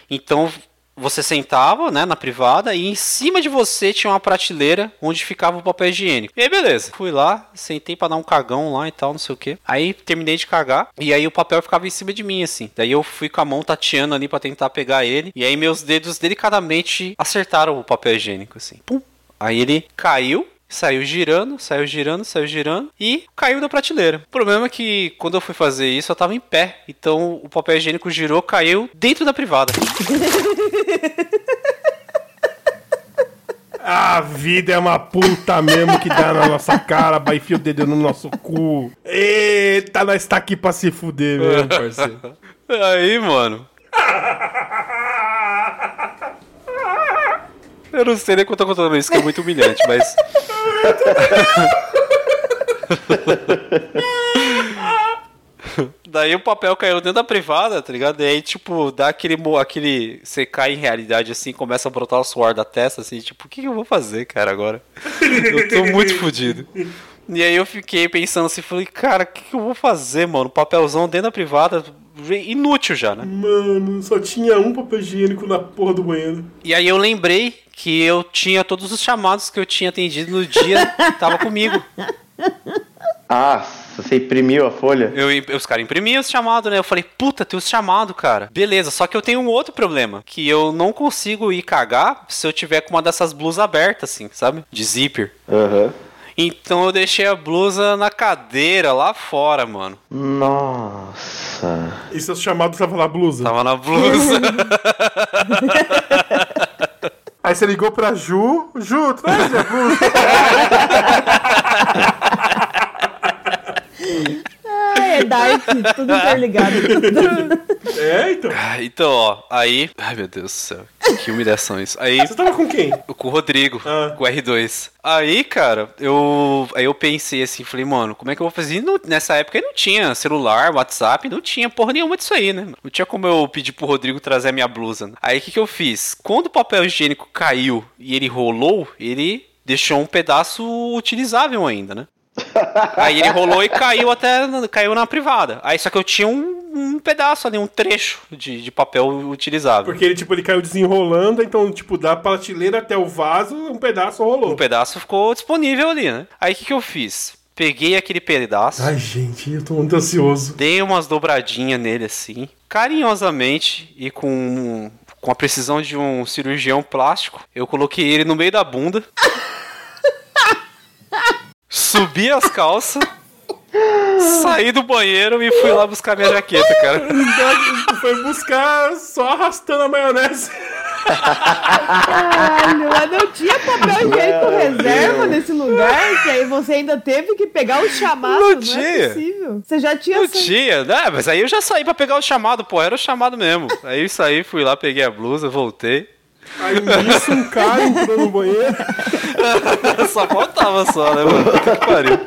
S3: Então você sentava, né, na privada e em cima de você tinha uma prateleira onde ficava o papel higiênico. E aí, beleza. Fui lá, sentei pra dar um cagão lá e tal, não sei o que. Aí terminei de cagar e aí o papel ficava em cima de mim, assim. Daí eu fui com a mão tateando ali pra tentar pegar ele. E aí meus dedos delicadamente acertaram o papel higiênico, assim. Pum. Aí ele caiu. Saiu girando, saiu girando, saiu girando e caiu da prateleira. O problema é que quando eu fui fazer isso, eu tava em pé. Então o papel higiênico girou, caiu dentro da privada.
S2: A vida é uma puta mesmo que dá na nossa cara, vai enfia o dedo no nosso cu. Eita, nós tá aqui pra se fuder mesmo, parceiro.
S3: Aí, mano. Eu não sei nem como eu tô contando isso, que é muito humilhante, mas. Daí o papel caiu dentro da privada, tá ligado? E aí, tipo, dá aquele. aquele você cai em realidade assim, começa a brotar o suor da testa, assim, tipo, o que, que eu vou fazer, cara, agora? Eu tô muito fodido. E aí eu fiquei pensando assim, falei, cara, o que, que eu vou fazer, mano? Papelzão dentro da privada, inútil já, né?
S2: Mano, só tinha um papel higiênico na porra do banheiro.
S3: E aí eu lembrei que eu tinha todos os chamados que eu tinha atendido no dia, tava comigo.
S4: Ah, você imprimiu a folha?
S3: Eu, os caras imprimiam os chamados, né? Eu falei, puta, tem os chamados, cara. Beleza, só que eu tenho um outro problema. Que eu não consigo ir cagar se eu tiver com uma dessas blusas abertas, assim, sabe? De zíper.
S4: Aham.
S3: Então eu deixei a blusa na cadeira lá fora, mano.
S4: Nossa.
S2: E seus chamados tava na blusa?
S3: Tava na blusa.
S2: Aí você ligou pra Ju. Ju, traz a blusa.
S5: É Dark, tudo interligado.
S2: é, então.
S3: Ah, então, ó, aí. Ai, meu Deus do céu. Que humilhação isso. Aí,
S2: Você tava com quem?
S3: com o Rodrigo,
S2: Ah.
S3: com o R2. Aí, cara, eu. Aí eu pensei assim, falei, mano, como é que eu vou fazer? E não- nessa época não tinha celular, WhatsApp, não tinha porra nenhuma disso aí, né? Não tinha como eu pedir pro Rodrigo trazer a minha blusa. né? Aí o que, que eu fiz? Quando o papel higiênico caiu e ele rolou, ele deixou um pedaço utilizável ainda, né? Aí ele rolou e caiu até caiu na privada. Aí só que eu tinha um, um pedaço ali, um trecho de, de papel utilizável.
S2: Porque ele, tipo, ele caiu desenrolando, então, tipo, da prateleira até o vaso, um pedaço rolou.
S3: Um pedaço ficou disponível ali, né? Aí o que, que eu fiz? Peguei aquele pedaço,
S2: Ai, gente, eu tô muito ansioso.
S3: dei umas dobradinhas nele assim, carinhosamente e com, com a precisão de um cirurgião plástico, eu coloquei ele no meio da bunda. Subi as calças, saí do banheiro e fui lá buscar minha jaqueta, cara.
S2: Tu foi buscar só arrastando a maionese.
S5: Caralho, mas não tinha papel higiênico reserva nesse lugar, que aí você ainda teve que pegar o chamado.
S3: Não
S5: Não,
S3: tinha.
S5: é possível. Você já tinha.
S3: Não
S5: sa-
S3: tinha, né? Mas aí eu já saí pra pegar o chamado, pô, era o chamado mesmo. Aí eu saí, fui lá, peguei a blusa, voltei.
S2: Aí nisso um cara entrou no banheiro.
S3: Só faltava só, né, mano? Que pariu.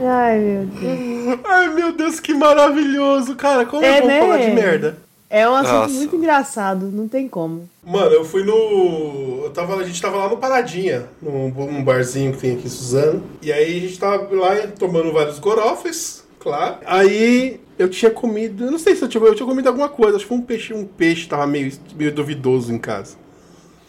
S5: Ai, meu Deus.
S2: Ai, meu Deus, que maravilhoso, cara. Como é,
S5: É,
S2: bom
S5: né?
S2: falar de merda.
S5: É um assunto
S3: Nossa.
S5: muito engraçado, não tem como.
S2: Mano, eu fui no. Eu tava, a gente tava lá no Paradinha, num, num barzinho que tem aqui em Suzano. E aí a gente tava lá tomando vários gorofes, claro. Aí eu tinha comido. Eu não sei se eu tinha, eu tinha comido alguma coisa, acho que foi um peixe, um peixe tava meio, meio duvidoso em casa.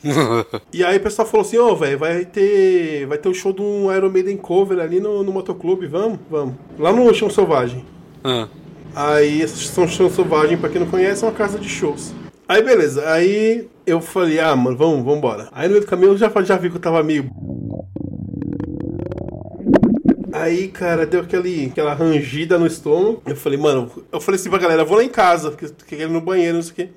S2: E aí o pessoal falou assim, ô, velho, vai ter. Vai ter o show do Iron Maiden cover ali no, no motoclube, vamos? Vamos. Lá no Chão Selvagem.
S3: Ah.
S2: Aí, São Chão Selvagem, pra quem não conhece, é uma casa de shows. Aí, beleza. Aí eu falei, ah, mano, vamos, vamos embora. Aí no meio do caminho eu já, já vi que eu tava meio. Aí, cara, deu aquele, aquela rangida no estômago. Eu falei, mano, eu falei assim pra galera, vou lá em casa, porque eu ir no banheiro, não sei o quê.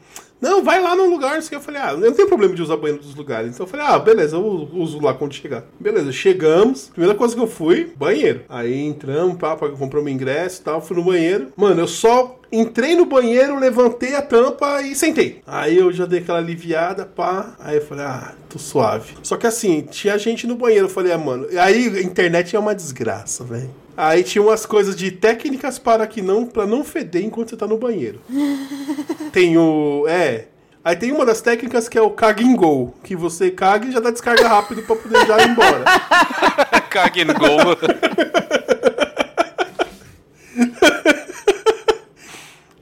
S2: Não, vai lá no lugar, que. Eu falei, ah, eu não tenho problema de usar banheiro dos lugares. Então eu falei, ah, beleza, eu uso lá quando chegar. Beleza, chegamos. Primeira coisa que eu fui, banheiro. Aí entramos, pá, o ingresso e tal, fui no banheiro. Mano, eu só entrei no banheiro, levantei a tampa e sentei. Aí eu já dei aquela aliviada, pá. Aí eu falei, ah, tô suave. Só que assim, tinha gente no banheiro. Eu falei, ah, mano. Aí a internet é uma desgraça, velho. Aí tinha umas coisas de técnicas para que não para não feder enquanto você tá no banheiro. tem o é, Aí tem uma das técnicas que é o caga em gol, que você caga e já dá descarga rápido pra poder já ir embora.
S3: Cague no gol.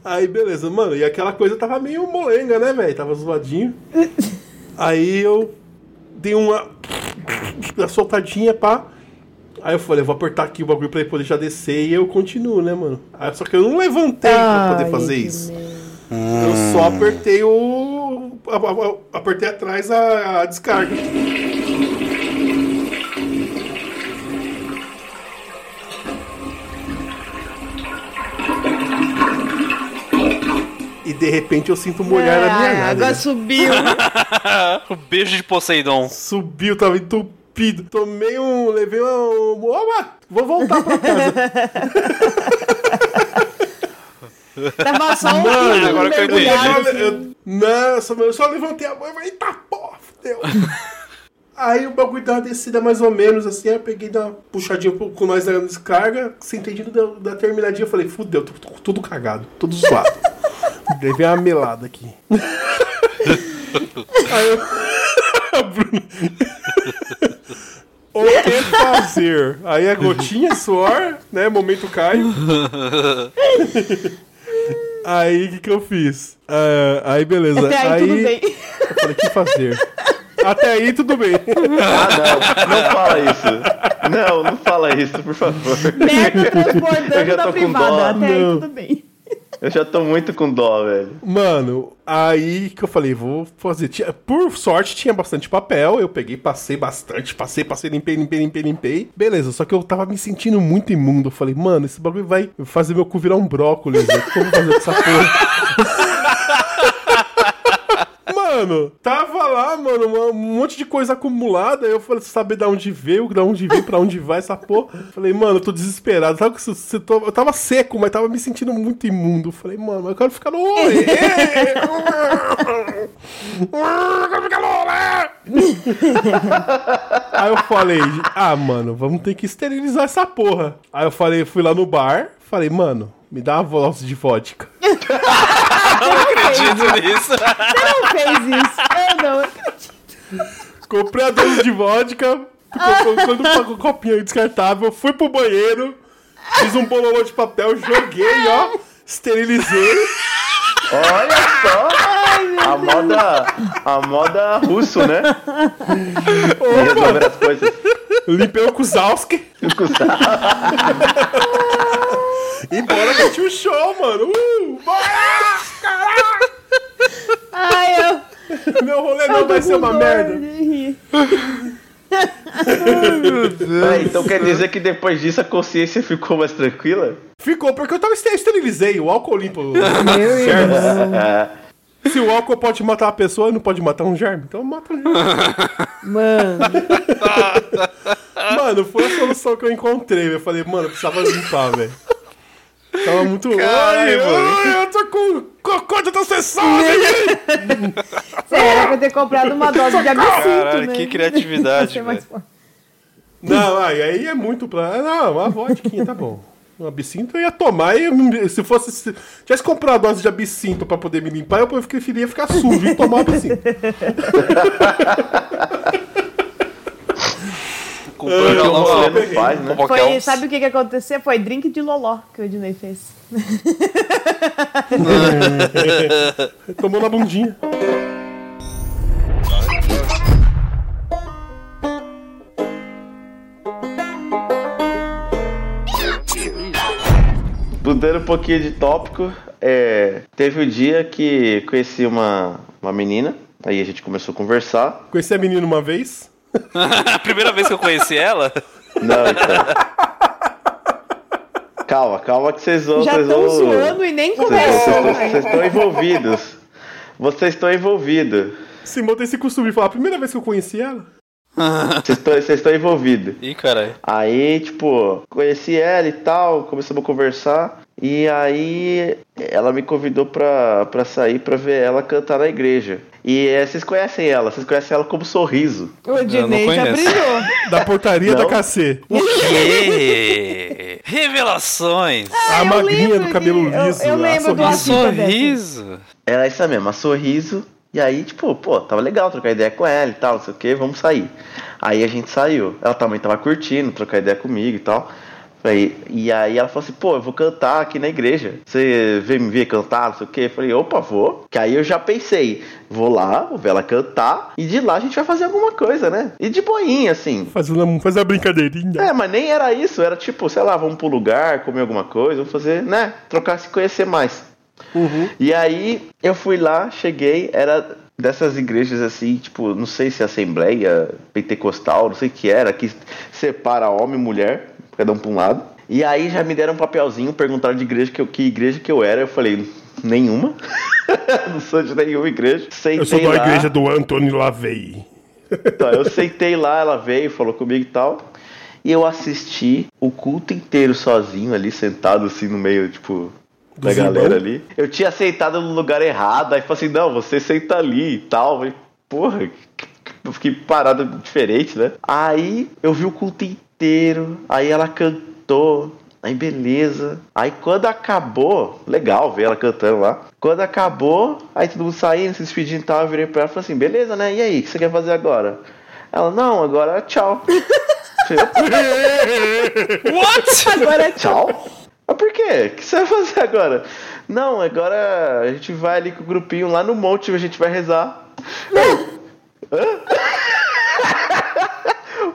S2: Aí beleza, mano, e aquela coisa tava meio molenga, né, velho? Tava zoadinho. Aí eu dei uma uma soltadinha, pá. Aí eu falei, eu vou apertar aqui o bagulho pra ele poder já descer e eu continuo, né, mano? Aí, só que eu não levantei pra poder
S5: Ai,
S2: fazer isso.
S5: merda.
S2: Eu só apertei o. a- a- a- Apertei atrás a, a descarga. E de repente eu sinto molhar na minha
S5: Ai, a
S2: nádega.
S5: água subiu.
S3: o beijo de Poseidon.
S2: Subiu, tava entupido. Tomei um. Levei um. Opa! Vou voltar pra casa.
S5: Tava só um
S2: Mano,
S3: agora que eu entendi.
S5: assim.
S2: eu, nossa, mano, eu só levantei a mão e falei, eita porra, fudeu. Aí o bagulho deu uma descida mais ou menos assim, aí eu peguei da uma puxadinha um pouco mais da descarga, sentei de da, da terminadinha, eu falei, fudeu, tô, tô tudo cagado, tudo zoado. Levei uma melada aqui. aí eu. Bruno. O que fazer? Aí a gotinha, suor, né? Momento Caio. Aí o que, que eu fiz? Ah, aí beleza.
S5: Até aí, tudo bem.
S2: Eu falei, o que fazer? Até aí tudo bem.
S4: Ah, não, não fala isso. Não, não fala isso, por favor. Eu
S5: transbordando
S4: já
S5: na
S4: tô com
S5: privada. Até aí
S2: Não.
S5: tudo bem.
S4: Eu já tô muito com dó, velho.
S2: Mano, aí que eu falei, vou fazer. Por sorte tinha bastante papel. Eu peguei, passei bastante, passei, passei, limpei, limpei, limpei, limpei. Beleza, só que eu tava me sentindo muito imundo. Eu falei, mano, esse bagulho vai fazer meu cu virar um brócolis. velho. O que eu vou fazer essa porra? Mano, tava lá, mano, um monte de coisa acumulada. Eu falei, saber de onde veio, de onde veio, pra onde vai essa porra. Falei, mano, eu tô desesperado. Sabe que eu tô- eu tava seco, mas tava me sentindo muito imundo. Falei, mano, eu quero ficar no eu quero ficar no. Aí eu falei, ah, mano, vamos ter que esterilizar essa porra. Aí eu falei, fui lá no bar, falei, mano, me dá uma voz de vodka.
S3: Acredito nisso.
S5: Não fez isso. Eu não.
S2: Comprei a dose de vodka, quando pagou copinho descartável, fui pro banheiro, fiz um bololô de papel, joguei, ó, esterilizei.
S4: Olha só! A moda. A moda russo, né? De resolver as coisas.
S2: Limpei o Kuzalski e bora curtir o show, mano. Uh, bora!
S5: Ai, eu.
S2: Meu rolê não vai ser uma merda.
S5: Rir.
S4: É, então quer dizer que depois disso a consciência ficou mais tranquila?
S2: Ficou, porque eu tava este- esterilizei, o álcool limpa. o-
S5: Meu.
S4: É,
S2: Se o álcool pode matar uma pessoa, não pode matar um germe, então mata um germe.
S5: Mano.
S2: Mano, foi a solução que eu encontrei. Eu falei, mano, eu precisava limpar, velho. Tava muito.
S3: Caralho,
S2: ai,
S3: mano.
S2: ai, eu tô com cocô de aqui.
S5: Você era pra ter comprado uma dose de absinto,
S3: Caralho,
S5: né?
S3: que criatividade,
S5: mais
S3: velho.
S2: Não, aí é muito pra. Não, uma vodquinha tá bom. Um absinto eu ia tomar e se fosse. Se tivesse comprado uma dose de absinto pra poder me limpar, eu preferia ficar sujo e tomar absinto.
S3: Lá.
S2: lá.
S4: você não faz, né?
S3: Qualquer
S5: Foi, sabe o que que aconteceu? Foi drink de loló que o Ednei fez.
S2: Tomou na bundinha.
S4: Mudando um pouquinho de tópico, é, teve um dia que conheci uma, uma menina, aí a gente começou a conversar.
S2: Conheci a menina uma vez.
S3: A primeira vez que eu conheci ela,
S4: Não, então. calma, calma que vocês vão.
S5: Já estão
S4: vão-
S5: zoando e nem começou.
S4: vocês- vocês estão envolvidos. vocês estão envolvidos.
S2: Simão tem esse costume de falar, a primeira vez que eu conheci ela.
S4: Vocês estão- envolvidos.
S3: Ih, caralho.
S4: Aí, tipo, conheci ela e tal, começamos a conversar. E aí ela me convidou pra, pra sair pra ver ela cantar na igreja. E eh, vocês conhecem ela, vocês conhecem ela como sorriso.
S5: O Dinei já
S3: conheço.
S5: brilhou.
S2: Da portaria
S4: Não.
S2: da KC.
S3: O quê? Revelações!
S2: A
S5: eu
S2: magrinha do cabelo
S5: de- eu-
S2: liso.
S5: eu
S2: a
S5: lembro do
S2: sorriso.
S5: Dessa.
S3: Sorriso!
S4: Era essa mesmo, a sorriso. E aí, tipo, pô, tava legal trocar ideia com ela e tal, não sei o que, vamos sair. Aí a gente saiu. Ela também tava curtindo, trocar ideia comigo e tal. Aí, e aí ela falou assim, pô, eu vou cantar aqui na igreja. Você vem me ver cantar, não sei o que. Eu falei, opa, vou. Que aí eu já pensei, vou lá, vou ver ela cantar, e de lá a gente vai fazer alguma coisa, né? E de boinha, assim.
S2: Fazer uma, fazer uma brincadeirinha.
S4: É, mas nem era isso, era tipo, sei lá, vamos pro lugar, comer alguma coisa, vamos fazer, né? Trocar, se conhecer mais. E aí eu fui lá, cheguei, era dessas igrejas assim, tipo, não sei se é Assembleia Pentecostal, não sei o que era, que separa homem e mulher, cada um pra um lado. E aí já me deram um papelzinho, perguntaram de igreja que, eu, que igreja que eu era, eu falei, nenhuma. não sou de nenhuma igreja. Sentei
S2: Eu sou da
S4: lá.
S2: igreja do Antônio Lavei.
S4: Então, eu sentei lá, ela veio, falou comigo e tal. E eu assisti o culto inteiro sozinho ali, sentado assim no meio, tipo, da galera ali. Eu tinha sentado no lugar errado, aí falou assim, não, você senta ali e tal. Eu falei, porra, eu fiquei parado diferente, né? Aí eu vi o culto inteiro, aí ela cantou. Aí beleza. Aí quando acabou, legal ver ela cantando lá. Quando acabou, aí todo mundo saindo, se despedindo e tal, eu virei pra ela e falei assim, beleza, né? E aí, o que você quer fazer agora? Ela, não, agora tchau. Falei,
S3: What?
S5: Agora é
S4: Tchau? Mas por quê? O que você vai fazer agora? Não, agora a gente vai ali com o grupinho lá no monte, a gente vai rezar. Hã?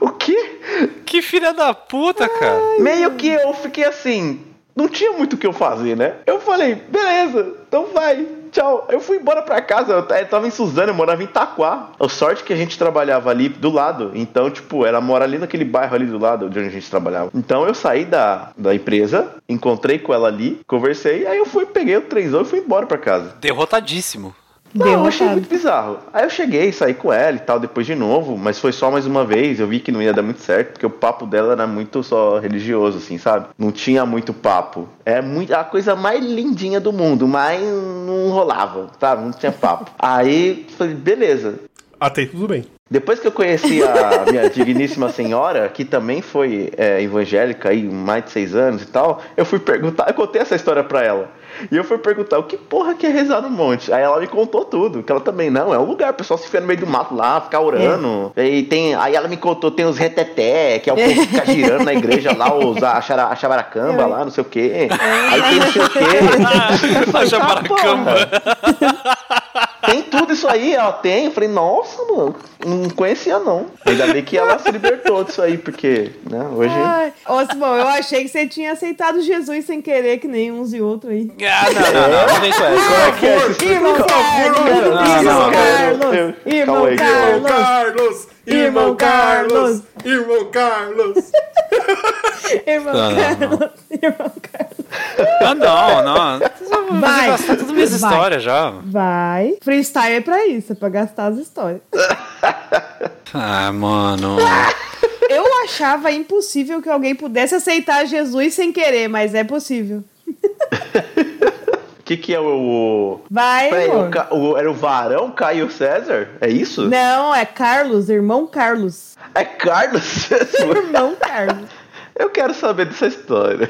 S4: o quê?
S3: Que filha da puta, cara.
S4: Meio que eu fiquei assim, não tinha muito o que eu fazer, né? Eu falei, beleza, então vai, tchau. Eu fui embora pra casa, eu eu tava em Suzano, eu morava em Itaquá. A sorte que a gente trabalhava ali do lado, então, tipo, ela mora ali naquele bairro ali do lado de onde a gente trabalhava. Então eu saí da, da empresa, encontrei com ela ali, conversei, aí eu fui, peguei o trenzão e fui embora pra casa.
S3: Derrotadíssimo.
S4: Não, eu achei muito bizarro. Aí eu cheguei, saí com ela e tal, depois de novo, mas foi só mais uma vez. Eu vi que não ia dar muito certo, porque o papo dela era muito só religioso, assim, sabe? Não tinha muito papo. É muito, a coisa mais lindinha do mundo, mas não rolava, sabe? Não tinha papo. Aí, falei, beleza.
S2: Até aí tudo bem.
S4: Depois que eu conheci a minha digníssima senhora, que também foi é, evangélica aí mais de seis anos e tal, eu fui perguntar, eu contei essa história pra ela. E eu fui perguntar, o que porra que é rezar no monte? Aí ela me contou tudo, que ela também, não, é um lugar, o pessoal se enfia no meio do mato lá, ficar orando. E tem, aí ela me contou, tem os reteté, que é o povo que fica girando na igreja lá, os a, a chavaracamba lá, não sei o quê. Aí tem não sei o quê.
S3: A chavaracamba.
S4: Tem tudo isso aí, ó, tem. Eu falei, nossa, mano, não conhecia não. Ainda bem que ela se libertou disso aí, porque, né, hoje.
S5: Ai, ô, Simão, eu achei que você tinha aceitado Jesus sem querer, que nem uns e outros aí.
S3: Ah, não, não, não. Não vem com essa.
S4: Como é que é
S5: Irmão Carlos! Carlos!
S4: Aí,
S5: Carlos!
S2: Carlos! Irmão Carlos! Irmão Carlos!
S5: Irmão
S3: Não, não,
S5: Carlos! Irmão Carlos!
S3: Ah, não, não.
S5: Vai.
S3: gastar todas as minhas
S5: Vai.
S3: histórias já.
S5: Vai. Freestyle é pra isso, é pra gastar as histórias.
S3: Ah, mano.
S5: Eu achava impossível que alguém pudesse aceitar Jesus sem querer, mas é possível.
S4: O que que é o...
S5: Vai,
S4: Peraí, o, o- era o Varão Caio César? É isso?
S5: Não, é Carlos, irmão Carlos.
S4: É Carlos?
S5: Irmão Carlos.
S4: Eu quero saber dessa história.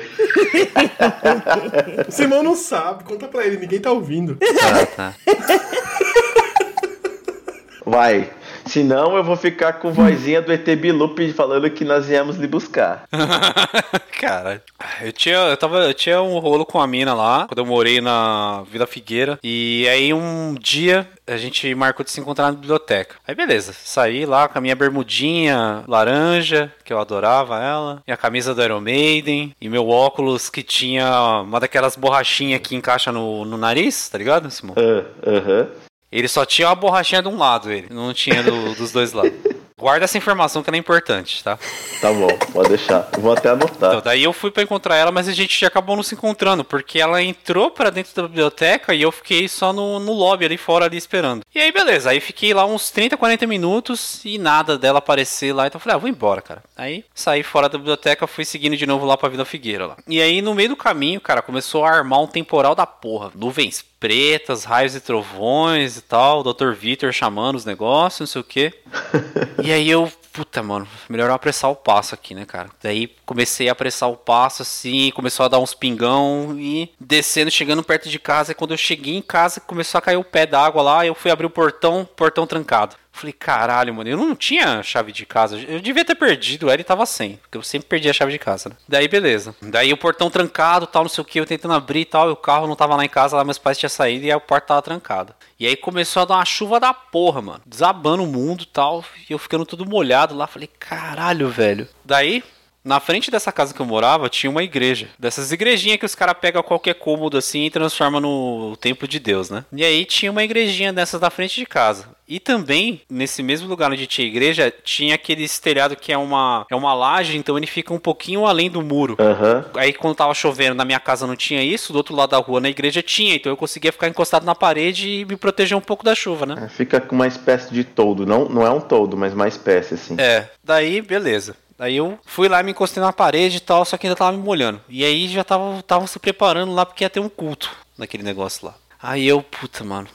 S2: O Simão não sabe, conta pra ele, ninguém tá ouvindo.
S3: Ah, tá.
S4: Vai. Senão eu vou ficar com vozinha do ET Bilup falando que nós viemos lhe buscar.
S3: Cara, eu tinha, eu tava, eu tinha um rolo com a mina lá, quando eu morei na Vila Figueira. E aí um dia a gente marcou de se encontrar na biblioteca. Aí beleza, saí lá com a minha bermudinha laranja, que eu adorava ela, e a camisa do Iron Maiden, e meu óculos que tinha uma daquelas borrachinhas que encaixa no, no nariz, tá ligado, Simão?
S4: Ah, Aham.
S3: Ele só tinha uma borrachinha de um lado, ele. Não tinha do- dos dois lados. Guarda essa informação que ela é importante, tá?
S4: Tá bom, pode deixar. Vou até anotar.
S3: Então, daí eu fui pra encontrar ela, mas a gente acabou não se encontrando, porque ela entrou pra dentro da biblioteca e eu fiquei só no, no lobby ali fora ali esperando. E aí, beleza, aí fiquei lá uns 30, 40 minutos e nada dela aparecer lá, então eu falei, ah, vou embora, cara. Aí saí fora da biblioteca, fui seguindo de novo lá pra Vila Figueira lá. E aí, no meio do caminho, cara, começou a armar um temporal da porra. Nuvens pretas, raios e trovões e tal, o Dr. Vitor chamando os negócios, não sei o quê. E aí eu, puta, mano, melhor eu apressar o passo aqui, né, cara? Daí comecei a apressar o passo assim, começou a dar uns pingão e descendo, chegando perto de casa. E quando eu cheguei em casa, começou a cair o pé d'água lá. Eu fui abrir o portão, portão trancado. Falei, caralho, mano, eu não tinha chave de casa. Eu devia ter perdido, ele tava sem. Porque eu sempre perdi a chave de casa, né? Daí, beleza. Daí o portão trancado, tal, não sei o que, eu tentando abrir e tal. E o carro não tava lá em casa, lá meus pais tinham saído e a porta tava trancada. E aí começou a dar uma chuva da porra, mano. Desabando o mundo tal. E eu ficando tudo molhado lá. Falei, caralho, velho. Daí, na frente dessa casa que eu morava, tinha uma igreja. Dessas igrejinhas que os caras pegam qualquer cômodo assim e transformam no templo de Deus, né? E aí tinha uma igrejinha dessas na frente de casa. E também, nesse mesmo lugar onde tinha igreja, tinha aquele telhado que é uma, é uma laje, então ele fica um pouquinho além do muro.
S4: Aham.
S3: Aí quando tava chovendo na minha casa não tinha isso, do outro lado da rua na igreja tinha, então eu conseguia ficar encostado na parede e me proteger um pouco da chuva, né?
S4: É, Fica com uma espécie de toldo. Não, não é um toldo, mas uma espécie, assim.
S3: É, daí beleza. Daí eu fui lá, me encostei na parede e tal, só que ainda tava me molhando. E aí já tava, tava se preparando lá porque ia ter um culto naquele negócio lá. Aí eu, puta, mano.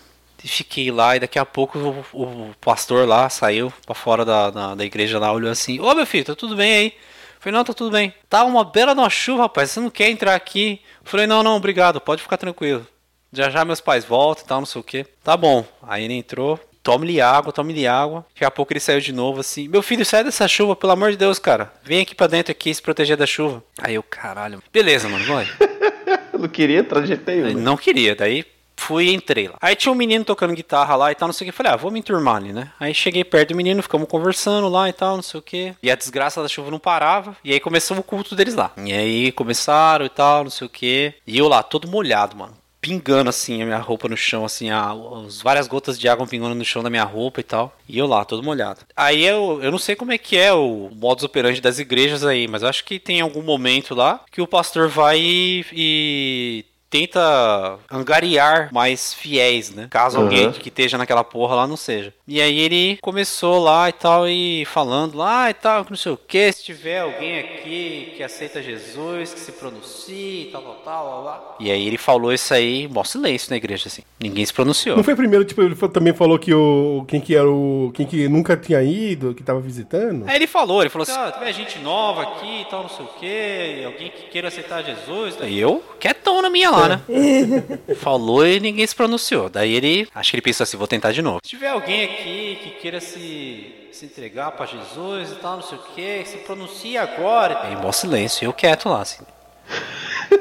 S3: Fiquei lá e daqui a pouco o, o pastor lá saiu pra fora da, da, da igreja lá, olhou assim: Ô meu filho, tá tudo bem aí? Falei, não, tá tudo bem. Tá uma bela de uma chuva, rapaz, você não quer entrar aqui? Falei, não, não, obrigado, pode ficar tranquilo. Já já meus pais voltam e tal, não sei o que. Tá bom. Aí ele entrou, tome-lhe água, tome-lhe água. Daqui a pouco ele saiu de novo assim, meu filho, sai dessa chuva, pelo amor de Deus, cara. Vem aqui pra dentro aqui se proteger da chuva. Aí eu, caralho. Beleza, mano, vai.
S4: Não queria, trajetei
S3: não queria, daí fui entrei lá. Aí tinha um menino tocando guitarra lá e tal, não sei o que. Falei, ah, vou me enturmar ali, né? Aí cheguei perto do menino, ficamos conversando lá e tal, não sei o que. E a desgraça da chuva não parava. E aí começou o culto deles lá. E aí começaram e tal, não sei o que. E eu lá, todo molhado, mano. Pingando assim a minha roupa no chão, assim, a, os, várias gotas de água pingando no chão da minha roupa e tal. E eu lá, todo molhado. Aí eu, eu não sei como é que é o modus operandi das igrejas aí, mas eu acho que tem algum momento lá que o pastor vai e, e tenta angariar mais fiéis, né? Caso
S4: Uhum.
S3: alguém que esteja naquela porra lá não seja. E aí ele começou lá e tal, e falando lá e tal, que não sei o que, se tiver alguém aqui que aceita Jesus, que se pronuncie, tal, tal, tal, lá, lá. E aí ele falou isso aí, mó silêncio na igreja, assim. Ninguém se pronunciou.
S2: Não foi primeiro, tipo, ele também falou que o. Quem que era o. Quem que nunca tinha ido, que tava visitando?
S3: Aí ele falou, ele falou assim, ah, tiver gente nova aqui e tal, não sei o que, alguém que queira aceitar Jesus. Daí eu, quietão na minha lá, né? falou e ninguém se pronunciou. Daí ele, acho que ele pensou assim, vou tentar de novo. Se tiver alguém aqui que queira se, se entregar pra Jesus e tal, não sei o que, se pronuncie agora. Aí, mó silêncio, eu quieto lá, assim.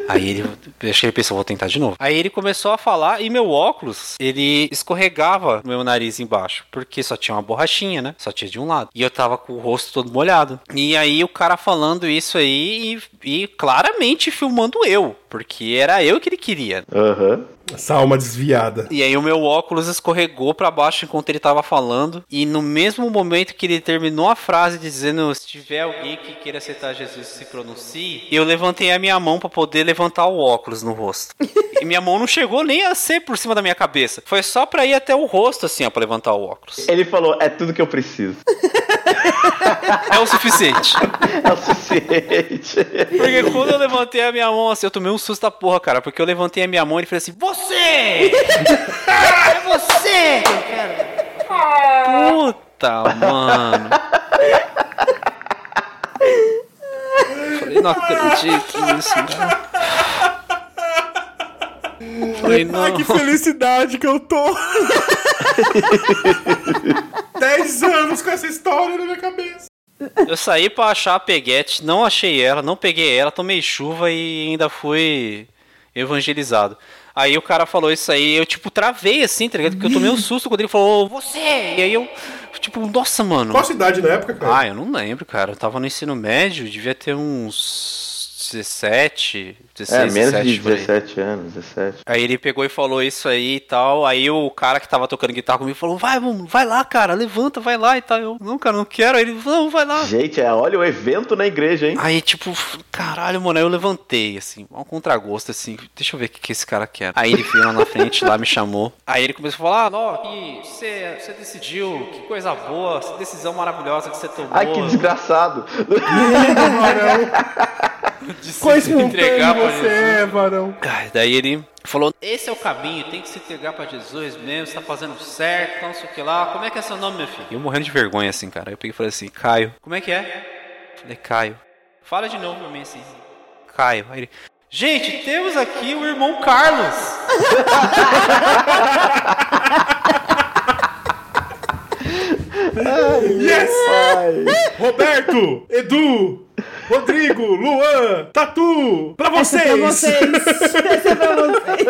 S3: Aí ele, que ele pensou, vou tentar de novo. Aí ele começou a falar e meu óculos, ele escorregava no meu nariz embaixo, porque só tinha uma borrachinha, né? Só tinha de um lado. E eu tava com o rosto todo molhado. E aí o cara falando isso aí e, e claramente filmando eu, porque era eu que ele queria.
S4: Aham.
S2: Essa alma desviada.
S3: E aí o meu óculos escorregou pra baixo enquanto ele tava falando. E no mesmo momento que ele terminou a frase dizendo se tiver alguém que queira aceitar Jesus, se pronuncie, eu levantei a minha mão pra poder levantar o óculos no rosto. e minha mão não chegou nem a ser por cima da minha cabeça. Foi só pra ir até o rosto assim, ó, pra levantar o óculos.
S4: Ele falou, é tudo que eu preciso.
S3: É o suficiente.
S4: É o suficiente.
S3: Porque quando eu levantei a minha mão assim, eu tomei um susto da porra, cara. Porque eu levantei a minha mão e ele falou assim: Você! É você! que eu quero." Puta, mano. Falei, não acredito nisso, cara. Falei, não.
S2: Ai, que felicidade que eu tô! Dez anos com essa história na minha cabeça.
S3: Eu saí pra achar a peguete, não achei ela, não peguei ela, tomei chuva e ainda fui evangelizado. Aí o cara falou isso aí, eu tipo travei assim, tá ligado? Porque eu tomei um susto quando ele falou, você! E aí eu, tipo, nossa, mano.
S2: Qual a cidade na época, cara?
S3: Ah, eu não lembro, cara. Eu tava no ensino médio, devia ter uns 17, 16,
S4: É, menos
S3: 17,
S4: de
S3: por aí.
S4: 17 anos, 17.
S3: Aí ele pegou e falou isso aí e tal. Aí o cara que tava tocando guitarra comigo falou: Vai, vamos, vai lá, cara, levanta, vai lá e tal. Eu, não, cara, não quero. Aí ele Não, vai lá.
S4: Gente, é, olha o evento na igreja, hein?
S3: Aí, tipo, caralho, mano, aí eu levantei, assim, um contragosto, assim, deixa eu ver o que, que esse cara quer. Aí ele veio lá na frente, lá me chamou. Aí ele começou a falar, ah, não, você, você decidiu, que coisa boa, essa decisão maravilhosa que você tomou.
S4: Ai, que desgraçado.
S3: de se entregar pra
S2: você
S3: Jesus.
S2: é, varão.
S3: Daí ele falou, esse é o caminho, tem que se entregar pra Jesus mesmo, você tá fazendo certo, não sei o que lá. Como é que é seu nome, meu filho? E eu morrendo de vergonha, assim, cara. Aí eu peguei e falei assim, Caio. Como é que é? Falei, Caio. Fala de novo pra mim, assim. Caio. Aí ele, gente, temos aqui o irmão Carlos.
S2: Yes!
S4: Ai.
S2: Roberto, Edu, Rodrigo, Luan, Tatu, pra
S5: Essa é pra
S2: vocês!
S5: vocês. Essa é pra vocês.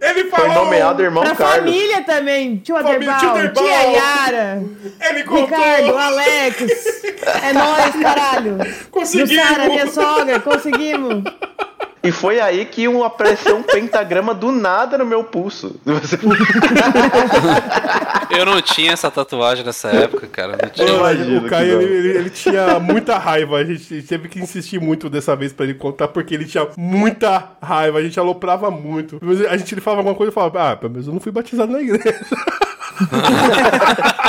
S2: Ele
S4: Foi
S2: falou!
S4: nomeado irmão
S5: Pra
S4: Carlos.
S5: família também. Tio
S2: tio
S5: Aderbal,
S2: Aderbal.
S5: tia Yara,
S2: Ele contou!
S5: Ricardo, Alex. É nóis, caralho.
S2: Conseguimos.
S5: Jussara, minha sogra, conseguimos.
S4: E foi aí que um, apareceu um pentagrama do nada no meu pulso.
S3: Eu não tinha essa tatuagem nessa época, cara. Não tinha.
S4: Imagino
S2: o Caio, ele, ele- ele tinha muita raiva. A gente teve que insistir muito dessa vez pra ele contar, porque ele tinha muita raiva. A gente aloprava muito. A gente ele falava alguma coisa e falava, ah, pelo menos eu não fui batizado na igreja.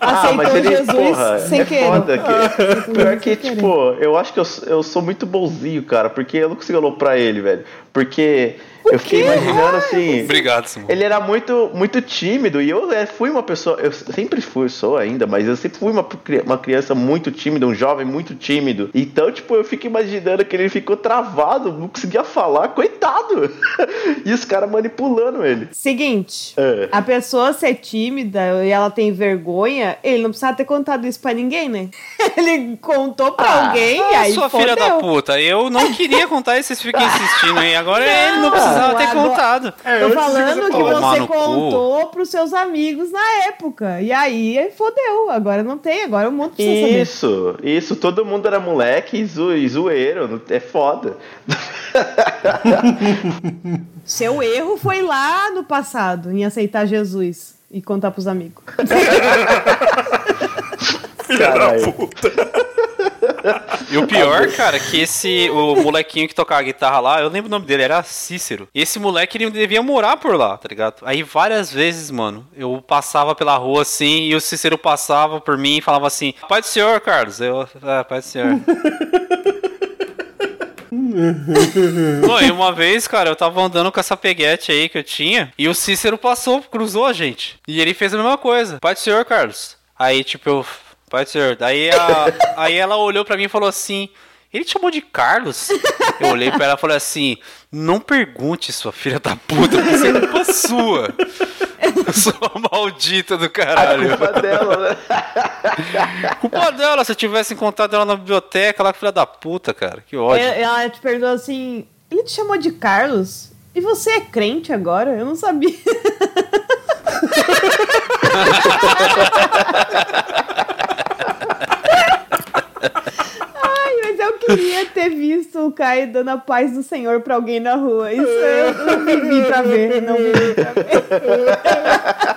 S5: Aceitou Jesus sem
S4: é
S5: querer.
S4: foda. Que, pior que,
S5: sem querer.
S4: tipo, eu acho que eu, eu sou muito bonzinho, cara, porque eu não consigo aloprar ele, velho. Porque eu fiquei imaginando assim.
S3: Obrigado, Simão.
S4: Ele era muito, muito tímido e eu é, fui uma pessoa, eu sempre fui, sou ainda, mas eu sempre fui uma, uma criança muito tímida, um jovem muito tímido. Então, tipo, eu fico imaginando que ele ficou travado, não conseguia falar, coitado. E os caras manipulando ele.
S5: Seguinte,
S4: É.
S5: a pessoa ser tímida e ela tem vergonha, ele não precisava ter contado isso pra ninguém, né? Ele contou pra
S4: Ah,
S5: alguém e
S3: Ah,
S5: aí
S3: sua
S5: fodeu.
S3: filha da puta. Eu não queria contar e vocês ficam insistindo aí. Agora ele não precisava ter
S5: agora-
S3: contado.
S2: É,
S5: Tô falando que você
S3: no cu.
S5: contou pros seus amigos na época. E aí fodeu. Agora não tem, agora o mundo precisa saber.
S4: Isso, isso, todo mundo era moleque e, zo, e zoeiro, não- é foda.
S5: Seu erro foi lá no passado, em aceitar Jesus e contar pros amigos.
S4: Caralho.
S3: E o pior, cara, que esse, o molequinho que tocava guitarra lá, eu lembro o nome dele, era Cícero. E esse moleque, ele devia morar por lá, tá ligado? Aí várias vezes, mano, eu passava pela rua assim, e o Cícero passava por mim e falava assim, Pai do Senhor, Carlos. Eu, ah, Pai do Senhor. Pô, e uma vez, cara, eu tava andando com essa peguete aí que eu tinha, e o Cícero passou, cruzou a gente. E ele fez a mesma coisa. Pai do Senhor, Carlos. Aí, tipo, eu. Pai do Senhor. Daí, a- aí ela olhou pra mim e falou assim. Ele te chamou de Carlos? Eu olhei pra ela e falei assim: Não pergunte, sua filha da puta, isso é culpa sua. Sua maldita do
S4: A
S3: caralho.
S4: culpa dela, né?
S3: Culpa dela, se eu tivesse encontrado ela na biblioteca, lá, filha da puta, cara. Que ódio.
S5: É, Ela te perguntou assim: ele te chamou de Carlos? E você é crente agora? Eu não sabia. Queria ter visto o Caio dando a paz do Senhor pra alguém na rua. Isso eu não vivi pra ver, não vivi pra ver.